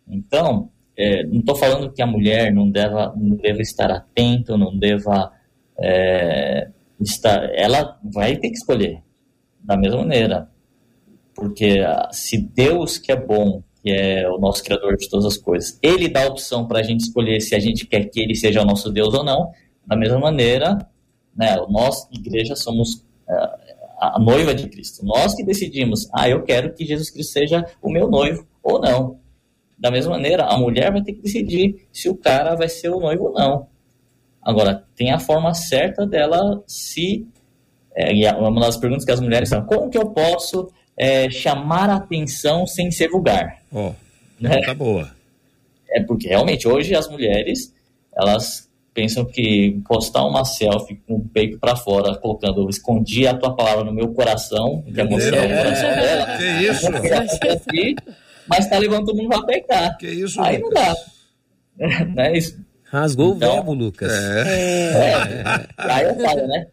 Então, é, não estou falando que a mulher não deva, não deva estar atenta, não deva é, estar. Ela vai ter que escolher da mesma maneira, porque ah, se Deus que é bom, que é o nosso criador de todas as coisas, Ele dá a opção para a gente escolher se a gente quer que Ele seja o nosso Deus ou não. Da mesma maneira, né, nós igreja somos ah, a noiva de Cristo. Nós que decidimos, ah, eu quero que Jesus Cristo seja o meu noivo ou não. Da mesma maneira, a mulher vai ter que decidir se o cara vai ser o noivo ou não. Agora, tem a forma certa dela se. É, e a- uma das perguntas que as mulheres são: como que eu posso é, chamar a atenção sem ser vulgar? Ó, Né? tá boa. É porque realmente hoje as mulheres elas pensam que postar uma selfie com o peito para fora, colocando escondi a tua palavra no meu coração, que é mostrar o coração dela. Que isso? Aqui, mas tá levando todo mundo pra pecar. Que isso, Aí não dá. Não é isso. Rasgou Então, o verbo, Lucas. É, aí eu falo, né?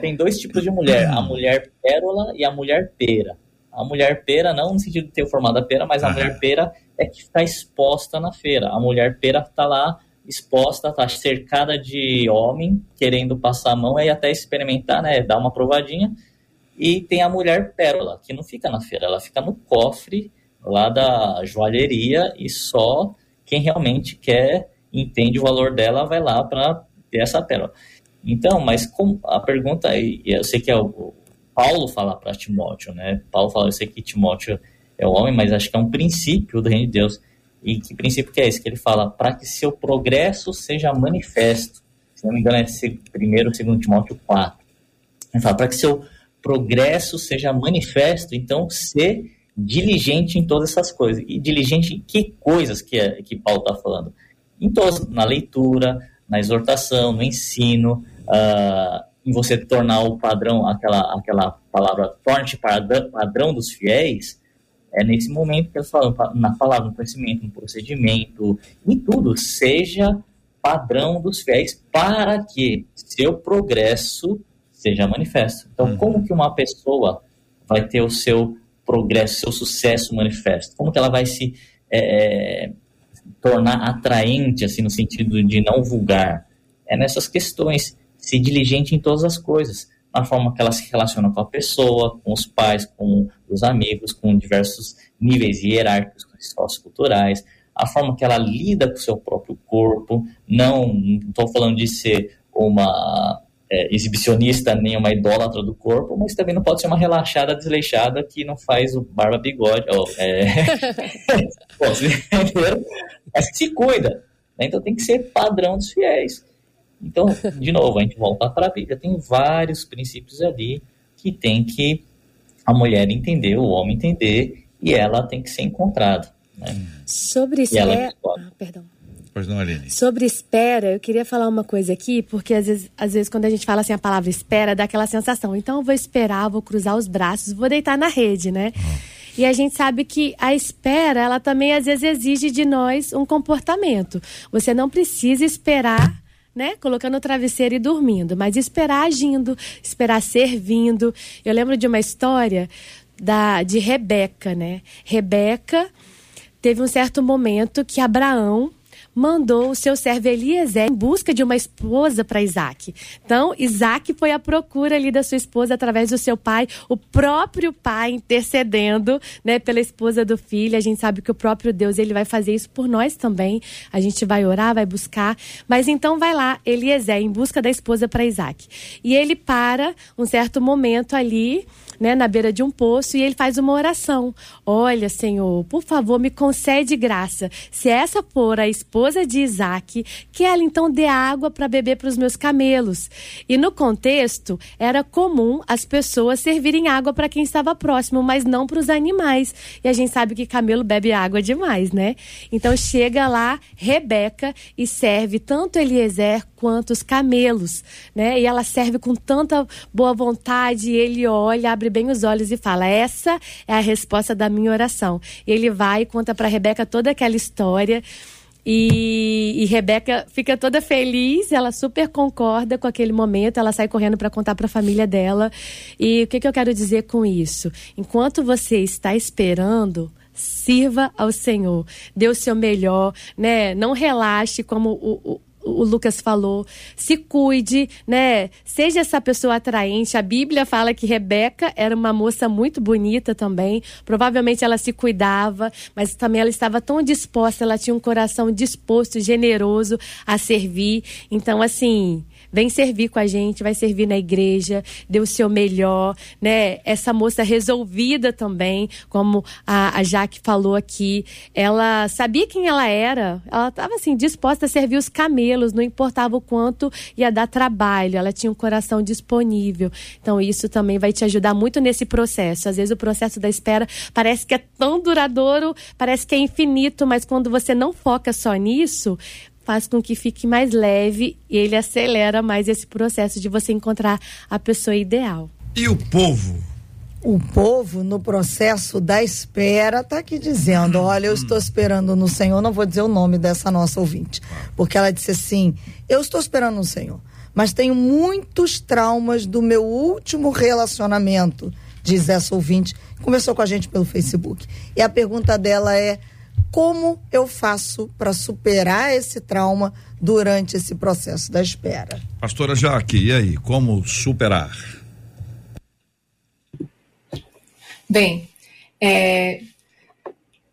Tem dois tipos de mulher: a mulher pérola e a mulher pera. A mulher pera, não no sentido de ter o formato da pera, mas a Aham. mulher pera é que está exposta na feira. A mulher pera está lá exposta, está cercada de homem querendo passar a mão e até experimentar, né? Dar uma provadinha. E tem a mulher pérola, que não fica na feira, ela fica no cofre lá da joalheria e só quem realmente quer, entende o valor dela, vai lá para ter essa pérola. Então, mas com, a pergunta e eu sei que é o Paulo fala para Timóteo, né? Paulo fala, eu sei que Timóteo é o homem, mas acho que é um princípio do reino de Deus. E que princípio que é esse? Que ele fala, para que seu progresso seja manifesto. Se não me engano, é primeiro, segundo Timóteo 4. Ele fala, para que seu progresso seja manifesto, então ser diligente em todas essas coisas. E diligente em que coisas que, é, que Paulo está falando? Em todas, na leitura, na exortação, no ensino, ah, em você tornar o padrão, aquela, aquela palavra, padrão, padrão dos fiéis, é nesse momento que eles falam, na palavra, no conhecimento, no procedimento, em tudo, seja padrão dos fiéis para que seu progresso seja manifesto. Então, como que uma pessoa vai ter o seu progresso, seu sucesso manifesto? Como que ela vai se é, tornar atraente, assim, no sentido de não vulgar? É nessas questões, ser diligente em todas as coisas, na forma que ela se relaciona com a pessoa, com os pais, com os amigos, com diversos níveis hierárquicos, socioculturais, a forma que ela lida com o seu próprio corpo, não estou falando de ser uma é, exibicionista nem uma idólatra do corpo, mas também não pode ser uma relaxada, desleixada que não faz o barba bigode, é, Pô, mas que se cuida, né? então tem que ser padrão dos fiéis. Então, de novo, a gente volta para a Bíblia, tem vários princípios ali que tem que a mulher entender, o homem entender, e ela tem que ser encontrada. Né? Sobre ela espera. descobre. Ah, perdão. Pois não, Aline. Sobre espera, eu queria falar uma coisa aqui, porque às vezes, às vezes quando a gente fala assim a palavra espera, dá aquela sensação. Então eu vou esperar, vou cruzar os braços, vou deitar na rede, né? E a gente sabe que a espera, ela também às vezes exige de nós um comportamento. Você não precisa esperar, né? Colocando o travesseiro e dormindo, mas esperar agindo, esperar servindo. Eu lembro de uma história da, de Rebeca, né? Rebeca teve um certo momento que Abraão mandou o seu servo Eliezer em busca de uma esposa para Isaac. Então, Isaac foi à procura ali da sua esposa através do seu pai, o próprio pai intercedendo, né, pela esposa do filho. A gente sabe que o próprio Deus, ele vai fazer isso por nós também. A gente vai orar, vai buscar, mas então vai lá Eliezer em busca da esposa para Isaac. E ele para um certo momento ali, né, na beira de um poço e ele faz uma oração. Olha, Senhor, por favor, me concede graça. Se essa for a esposa de Isaac, que ela então dê água para beber para os meus camelos. E no contexto, era comum as pessoas servirem água para quem estava próximo, mas não para os animais. E a gente sabe que camelo bebe água demais, né? Então chega lá Rebeca e serve tanto Eliezer quanto os camelos, né? E ela serve com tanta boa vontade, ele olha, abre bem os olhos e fala: "Essa é a resposta da minha oração". E ele vai e conta para Rebeca toda aquela história. E, e Rebeca fica toda feliz, ela super concorda com aquele momento, ela sai correndo para contar para a família dela. E o que, que eu quero dizer com isso? Enquanto você está esperando, sirva ao Senhor, dê o seu melhor, né? Não relaxe como o, o o Lucas falou, se cuide, né? Seja essa pessoa atraente. A Bíblia fala que Rebeca era uma moça muito bonita também. Provavelmente ela se cuidava, mas também ela estava tão disposta, ela tinha um coração disposto, generoso a servir. Então, assim, vem servir com a gente, vai servir na igreja, dê o seu melhor, né? Essa moça resolvida também, como a, a Jaque falou aqui, ela sabia quem ela era, ela estava assim disposta a servir os camelos, não importava o quanto ia dar trabalho, ela tinha um coração disponível. Então isso também vai te ajudar muito nesse processo. Às vezes o processo da espera parece que é tão duradouro, parece que é infinito, mas quando você não foca só nisso, faz com que fique mais leve e ele acelera mais esse processo de você encontrar a pessoa ideal. E o povo? O povo, no processo da espera, está aqui dizendo: Olha, eu estou esperando no Senhor. Não vou dizer o nome dessa nossa ouvinte, porque ela disse assim: Eu estou esperando no Senhor. mas tenho muitos traumas do meu último relacionamento, diz essa ouvinte. Conversou com a gente pelo Facebook. E a pergunta dela é: como eu faço para superar esse trauma durante esse processo da espera? Pastora Jaque, e aí, como superar? Bem, é,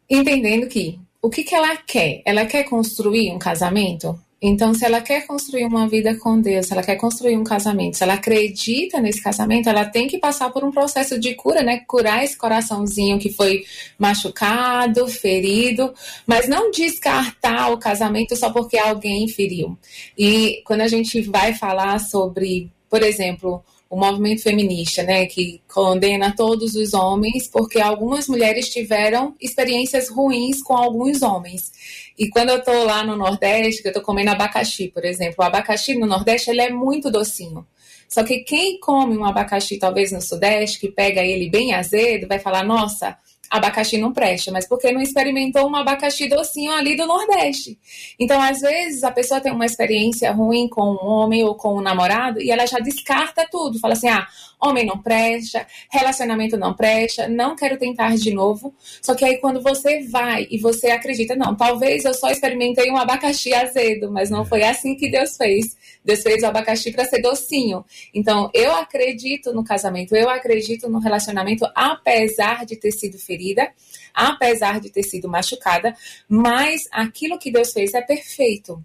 entendendo que o que, que ela quer? Ela quer construir um casamento? Então, se ela quer construir uma vida com Deus, se ela quer construir um casamento, se ela acredita nesse casamento, ela tem que passar por um processo de cura, né? Curar esse coraçãozinho que foi machucado, ferido, mas não descartar o casamento só porque alguém feriu. E quando a gente vai falar sobre, por exemplo, o movimento feminista, né, que condena todos os homens porque algumas mulheres tiveram experiências ruins com alguns homens. E quando eu tô lá no Nordeste, que eu tô comendo abacaxi, por exemplo, o abacaxi no Nordeste ele é muito docinho. Só que quem come um abacaxi talvez no Sudeste, que pega ele bem azedo, vai falar: "Nossa, abacaxi não presta, mas porque não experimentou um abacaxi docinho ali do Nordeste. Então, às vezes, a pessoa tem uma experiência ruim com um homem ou com um namorado e ela já descarta tudo. Fala assim: ah, homem não presta, relacionamento não presta, não quero tentar de novo. Só que aí, quando você vai e você acredita, não, talvez eu só experimentei um abacaxi azedo, mas não foi assim que Deus fez. Deus fez o abacaxi para ser docinho. Então, eu acredito no casamento, eu acredito no relacionamento, apesar de ter sido ferida, apesar de ter sido machucada, mas aquilo que Deus fez é perfeito.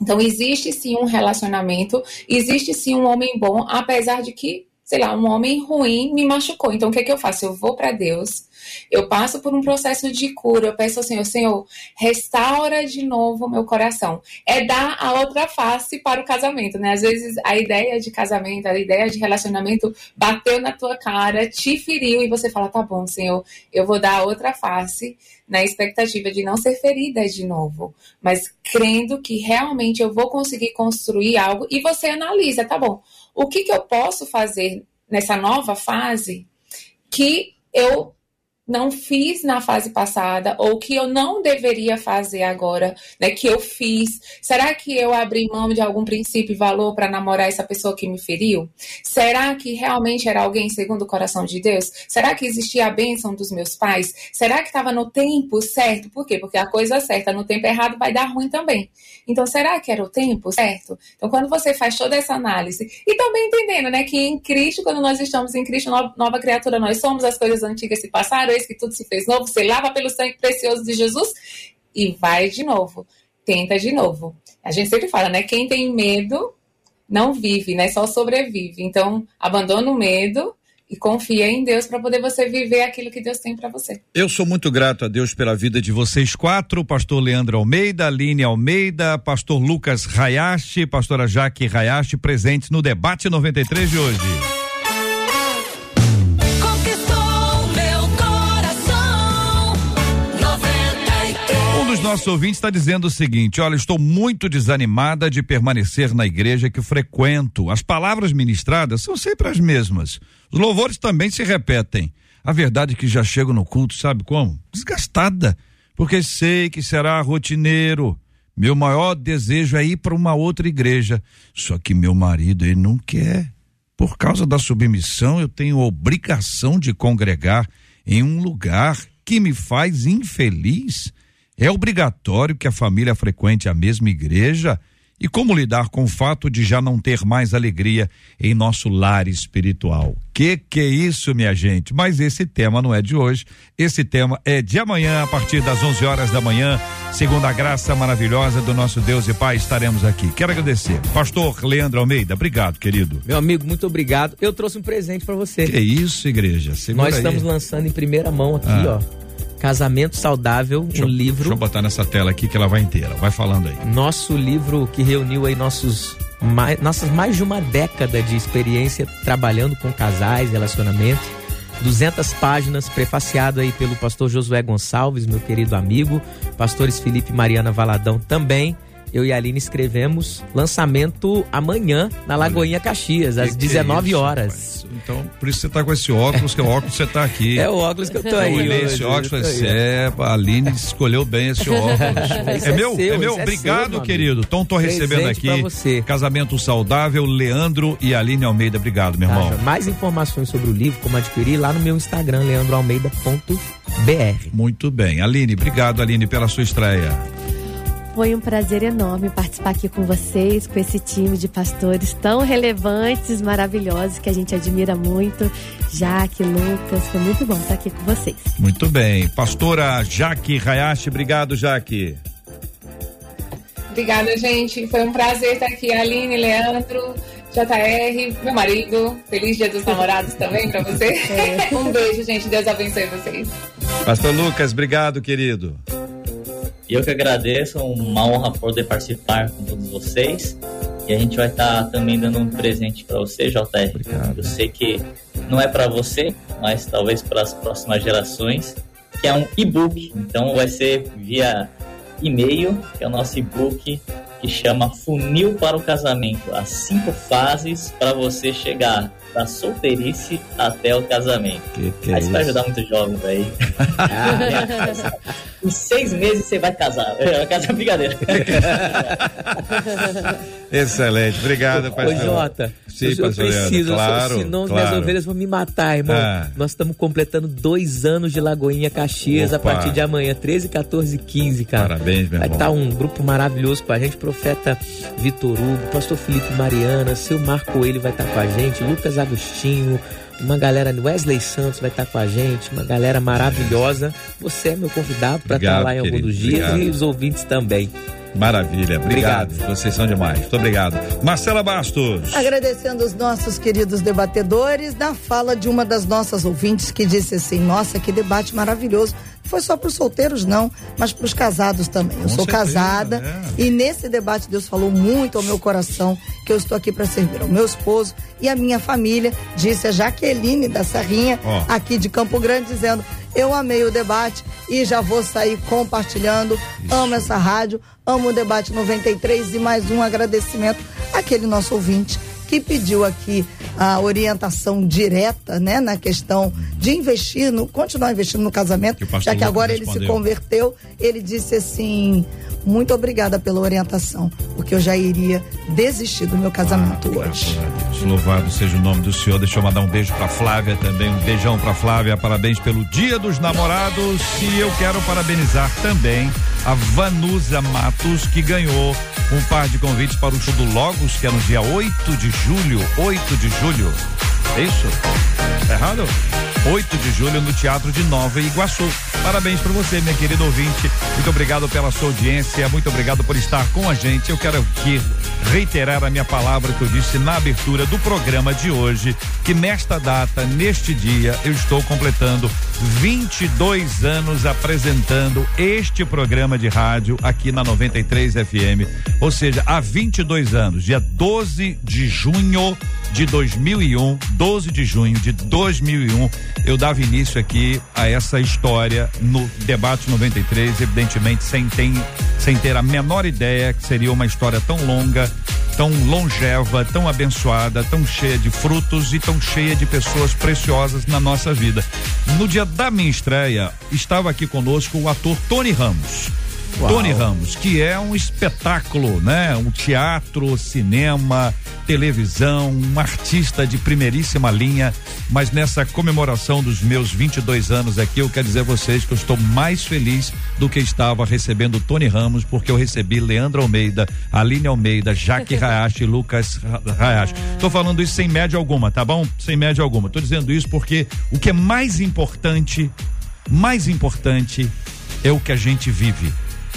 Então, existe sim um relacionamento, existe sim um homem bom, apesar de que, sei lá, um homem ruim me machucou. Então, o que é que eu faço? Eu vou para Deus, eu passo por um processo de cura, eu peço ao Senhor, Senhor, restaura de novo o meu coração. É dar a outra face para o casamento, né? Às vezes a ideia de casamento, a ideia de relacionamento bateu na tua cara, te feriu e você fala, tá bom, Senhor, eu vou dar a outra face na expectativa de não ser ferida de novo, mas crendo que realmente eu vou conseguir construir algo e você analisa, tá bom? O que, que eu posso fazer nessa nova fase que eu não fiz na fase passada ou que eu não deveria fazer agora, né, que eu fiz? Será que eu abri mão de algum princípio e valor para namorar essa pessoa que me feriu? Será que realmente era alguém segundo o coração de Deus? Será que existia a bênção dos meus pais? Será que estava no tempo certo? Por quê? Porque a coisa certa no tempo errado vai dar ruim também. Então, será que era o tempo certo? Então, quando você faz toda essa análise e também entendendo, né, que em Cristo, quando nós estamos em Cristo, nova, criatura nós somos, as coisas antigas se passaram, eis que tudo se fez novo, você lava pelo sangue precioso de Jesus e vai de novo. Tenta de novo. A gente sempre fala, né? Quem tem medo não vive, né? Só sobrevive. Então, abandona o medo e confia em Deus para poder você viver aquilo que Deus tem para você. Eu sou muito grato a Deus pela vida de vocês quatro, pastor Leandro Almeida, Aline Almeida, pastor Lucas Hayashi, pastora Jaque Hayashi, presentes no debate 93 de hoje. 93. Dos nossos ouvintes está dizendo o seguinte: olha, estou muito desanimada de permanecer na igreja que frequento. As palavras ministradas são sempre as mesmas. Os louvores também se repetem. A verdade é que já chego no culto, sabe como? Desgastada. Porque sei que será rotineiro. Meu maior desejo é ir para uma outra igreja. Só que meu marido, ele não quer. Por causa da submissão, eu tenho obrigação de congregar em um lugar que me faz infeliz. É obrigatório que a família frequente a mesma igreja? E como lidar com o fato de já não ter mais alegria em nosso lar espiritual? Que que é isso, minha gente? Mas esse tema não é de hoje. Esse tema é de amanhã, a partir das 11 horas da manhã. Segundo a graça maravilhosa do nosso Deus e Pai, estaremos aqui. Quero agradecer. Pastor Leandro Almeida, obrigado, querido. Meu amigo, muito obrigado. Eu trouxe um presente para você. Que isso, igreja? Segura Nós aí. estamos lançando em primeira mão aqui, Ah. ó. Casamento Saudável, Deixa um livro. Deixa eu botar nessa tela aqui que ela vai inteira. Vai falando aí. Nosso livro que reuniu aí nossos mais, nossas mais de uma década de experiência trabalhando com casais, relacionamentos. 200 páginas, prefaciado aí pelo pastor Josué Gonçalves, meu querido amigo, pastores Felipe e Mariana Valadão também. Eu e a Aline escrevemos lançamento amanhã na Lagoinha Caxias, às Que que é 19 isso, horas. rapaz? Então, por isso você tá com esse óculos, que é o óculos que você tá aqui. É o óculos que eu tô Eu aí. olhei hoje, esse óculos e eu falei, é, a Aline escolheu bem esse óculos. É, é meu, é meu. é Obrigado, seu, meu querido. Então tô recebendo aqui. Casamento Saudável, Leandro e Aline Almeida. Obrigado, meu irmão. Tá, mais informações sobre o livro, como adquirir, lá no meu Instagram, leandroalmeida.br. Muito bem. Aline, obrigado, Aline, pela sua estreia. Foi um prazer enorme participar aqui com vocês, com esse time de pastores tão relevantes, maravilhosos, que a gente admira muito. Jaque, Lucas, foi muito bom estar aqui com vocês. Muito bem. Pastora Jaque Hayashi, obrigado, Jaque. Obrigada, gente. Foi um prazer estar aqui. Aline, Leandro, JR, meu marido. Feliz Dia dos Namorados também pra você. Um beijo, gente. Deus abençoe vocês. Pastor Lucas, obrigado, querido. E eu que agradeço, uma honra poder participar com todos vocês. E a gente vai estar também dando um presente para você, JR. Obrigado. Eu sei que não é para você, mas talvez para as próximas gerações, que é um e-book. Então vai ser via e-mail, que é o nosso e-book que chama Funil para o Casamento. As cinco fases para você chegar da solteirice até o casamento. Que que é Aí você vai isso? ajudar muitos jovens aí. em seis meses você vai casar. Vai casar brincadeira. Excelente, obrigado, Ô, pastor. Jota, Sim, eu, eu preciso, claro, senão claro. minhas ovelhas vão me matar, irmão. Ah. Nós estamos completando dois anos de Lagoinha Caxias Opa. a partir de amanhã, 13, 14 e 15, cara. Parabéns, meu Vai irmão. estar um grupo maravilhoso com a gente, profeta Vitor Hugo, pastor Felipe Mariana, seu Marco ele vai estar com a gente, Lucas Agostinho, uma galera, Wesley Santos vai estar com a gente, uma galera maravilhosa. Você é meu convidado para estar lá em algum dos dias obrigado. e os ouvintes também. Maravilha, obrigado. Obrigado. Vocês são demais. Muito obrigado. Marcela Bastos. Agradecendo os nossos queridos debatedores, na fala de uma das nossas ouvintes que disse assim: Nossa, que debate maravilhoso. Não foi só para os solteiros, não, mas para os casados também. Eu Com sou certeza, casada né? e nesse debate Deus falou muito ao meu coração que eu estou aqui para servir ao meu esposo e à minha família, disse a Jaqueline da Serrinha, Ó. aqui de Campo Grande, dizendo: Eu amei o debate e já vou sair compartilhando. Amo essa rádio, amo o debate 93 e mais um agradecimento àquele nosso ouvinte que pediu aqui a orientação direta, né, na questão de investir, no, continuar investindo no casamento, Que já que agora ele se converteu, ele disse assim: muito obrigada pela orientação, porque eu já iria desistir do meu casamento Ah, hoje. Louvado seja o nome do Senhor. Deixa eu mandar um beijo pra Flávia também. Um beijão pra Flávia. Parabéns pelo Dia dos Namorados. E eu quero parabenizar também a Vanusa Matos, que ganhou um par de convites para o show do Logos, que é no dia 8 de julho. 8 de julho. É isso? Tá errado? 8 de julho no Teatro de Nova Iguaçu. Parabéns para você, minha querida ouvinte. Muito obrigado pela sua audiência. Muito obrigado por estar com a gente. Eu quero aqui reiterar a minha palavra que eu disse na abertura do programa de hoje, que nesta data, neste dia, eu estou completando 22 anos apresentando este programa de rádio aqui na 93 FM. Ou seja, há 22 anos, dia 12 de junho de 2001, 12 de junho de 2001, eu dava início aqui a essa história no debate 93, evidentemente sem ter, sem ter a menor ideia que seria uma história tão longa, tão longeva, tão abençoada, tão cheia de frutos e tão cheia de pessoas preciosas na nossa vida. No dia da minha estreia, estava aqui conosco o ator Tony Ramos. Tony Ramos, que é um espetáculo, né? Um teatro, cinema, televisão, um artista de primeiríssima linha. Mas nessa comemoração dos meus 22 anos aqui, eu quero dizer a vocês que eu estou mais feliz do que estava recebendo Tony Ramos, porque eu recebi Leandro Almeida, Aline Almeida, Jaque Hayashi e Lucas Hayashi. Estou falando isso sem média alguma, tá bom? Sem média alguma. Estou dizendo isso porque o que é mais importante, mais importante é o que a gente vive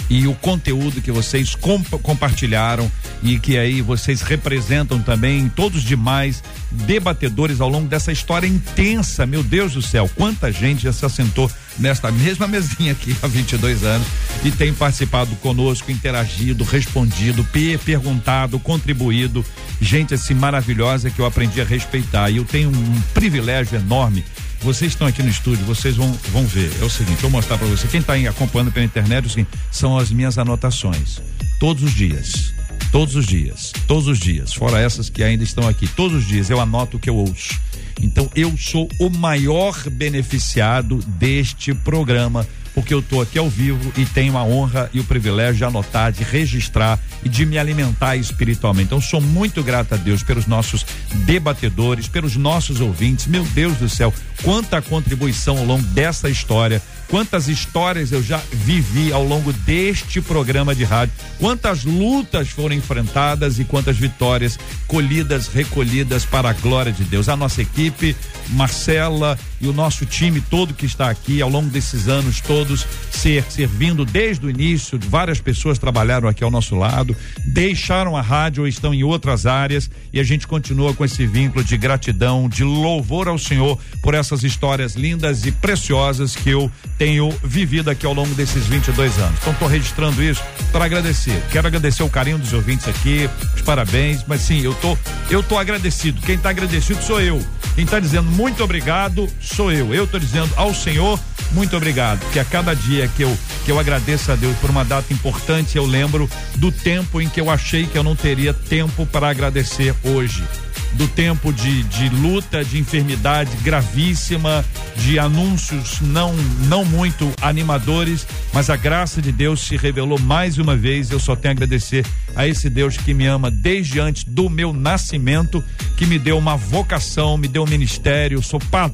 e o conteúdo que vocês compa- compartilharam e que aí vocês representam também todos demais debatedores ao longo dessa história intensa. Meu Deus do céu, quanta gente já se assentou nesta mesma mesinha aqui há 22 anos e tem participado conosco, interagido, respondido, pe- perguntado, contribuído. Gente assim maravilhosa que eu aprendi a respeitar. E eu tenho um privilégio enorme vocês estão aqui no estúdio, vocês vão, vão ver. É o seguinte, vou mostrar para você. Quem está acompanhando pela internet, é o seguinte, são as minhas anotações. todos os dias. Todos os dias, todos os dias, fora essas que ainda estão aqui, todos os dias eu anoto o que eu ouço. Então eu sou o maior beneficiado deste programa, porque eu estou aqui ao vivo e tenho a honra e o privilégio de anotar, de registrar e de me alimentar espiritualmente. Então sou muito grato a Deus pelos nossos debatedores, pelos nossos ouvintes. Meu Deus do céu, quanta contribuição ao longo dessa história quantas histórias eu já vivi ao longo deste programa de rádio, quantas lutas foram enfrentadas e quantas vitórias colhidas, recolhidas para a glória de Deus. A nossa equipe, Marcela e o nosso time todo que está aqui ao longo desses anos todos ser servindo desde o início, várias pessoas trabalharam aqui ao nosso lado, deixaram a rádio ou estão em outras áreas e a gente continua com esse vínculo de gratidão, de louvor ao Senhor por essas histórias lindas e preciosas que eu tenho vivido aqui ao longo desses 22 anos. Então estou registrando isso para agradecer. Quero agradecer o carinho dos ouvintes aqui, os parabéns, mas sim, eu tô eu tô agradecido. Quem está agradecido sou eu. Quem está dizendo muito obrigado sou eu. Eu estou dizendo ao Senhor muito obrigado, porque a cada dia que eu que eu agradeço a Deus por uma data importante, eu lembro do tempo em que eu achei que eu não teria tempo para agradecer hoje do tempo de, de luta, de enfermidade gravíssima, de anúncios não, não muito animadores, mas a graça de Deus se revelou mais uma vez. Eu só tenho a agradecer a esse Deus que me ama desde antes do meu nascimento, que me deu uma vocação, me deu um ministério. Sou pa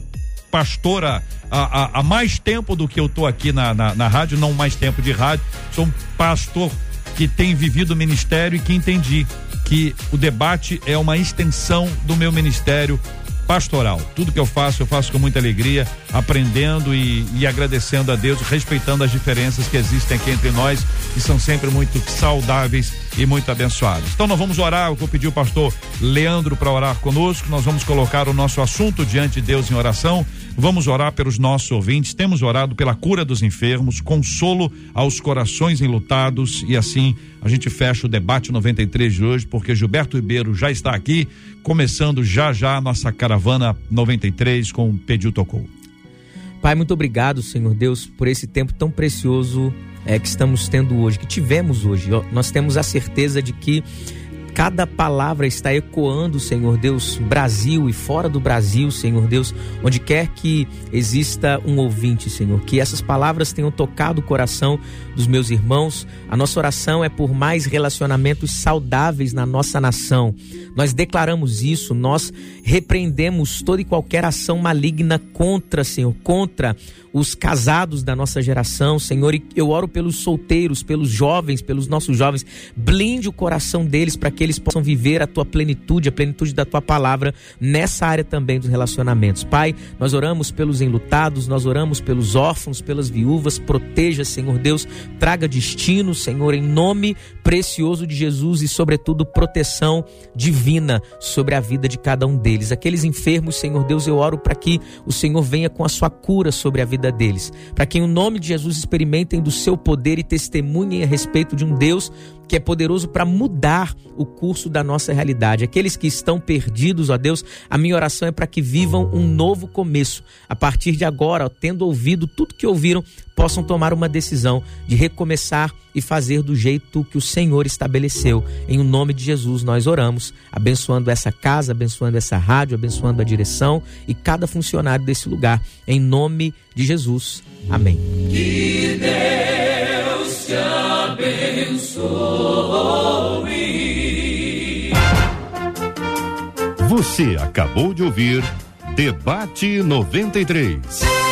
pastora há, há, há, mais tempo do que eu tô aqui na, na, na rádio, não mais tempo de rádio. Sou um pastor que tem vivido o ministério e que entendi que o debate é uma extensão do meu ministério pastoral. Tudo que eu faço, eu faço com muita alegria, aprendendo e, e, agradecendo a Deus, respeitando as diferenças que existem aqui entre nós, que são sempre muito saudáveis e muito abençoadas. Então nós vamos orar, eu vou pedir o pastor Leandro para orar conosco, nós vamos colocar o nosso assunto diante de Deus em oração. Vamos orar pelos nossos ouvintes. Temos orado pela cura dos enfermos, consolo aos corações enlutados e assim a gente fecha o debate 93 de hoje, porque Gilberto Ribeiro já está aqui, começando já já a nossa caravana 93 com Pediu Tocou. Pai, muito obrigado, Senhor Deus, por esse tempo tão precioso é, que estamos tendo hoje, que tivemos hoje. Nós temos a certeza de que Cada palavra está ecoando, Senhor Deus, Brasil e fora do Brasil, Senhor Deus, onde quer que exista um ouvinte, Senhor, que essas palavras tenham tocado o coração dos meus irmãos. A nossa oração é por mais relacionamentos saudáveis na nossa nação. Nós declaramos isso, nós repreendemos toda e qualquer ação maligna contra, Senhor, contra os casados da nossa geração, Senhor, e eu oro pelos solteiros, pelos jovens, pelos nossos jovens, blinde o coração deles para que eles possam viver a tua plenitude, a plenitude da tua palavra nessa área também dos relacionamentos. Pai, nós oramos pelos enlutados, nós oramos pelos órfãos, pelas viúvas, proteja, Senhor Deus, traga destino, Senhor, em nome precioso de Jesus e, sobretudo, proteção divina sobre a vida de cada um deles. Aqueles enfermos, Senhor Deus, eu oro para que o Senhor venha com a sua cura sobre a vida deles. Para que, em nome de Jesus, experimentem do seu poder e testemunhem a respeito de um Deus que é poderoso para mudar o curso da nossa realidade. Aqueles que estão perdidos, ó Deus, a minha oração é para que vivam um novo começo. A partir de agora, tendo ouvido tudo que ouviram, possam tomar uma decisão de recomeçar e fazer do jeito que o Senhor estabeleceu. Em o nome de Jesus nós oramos, abençoando essa casa, abençoando essa rádio, abençoando a direção e cada funcionário desse lugar. Em nome de Jesus. Amém. Que Deus te abençoe. Você acabou de ouvir Debate 93.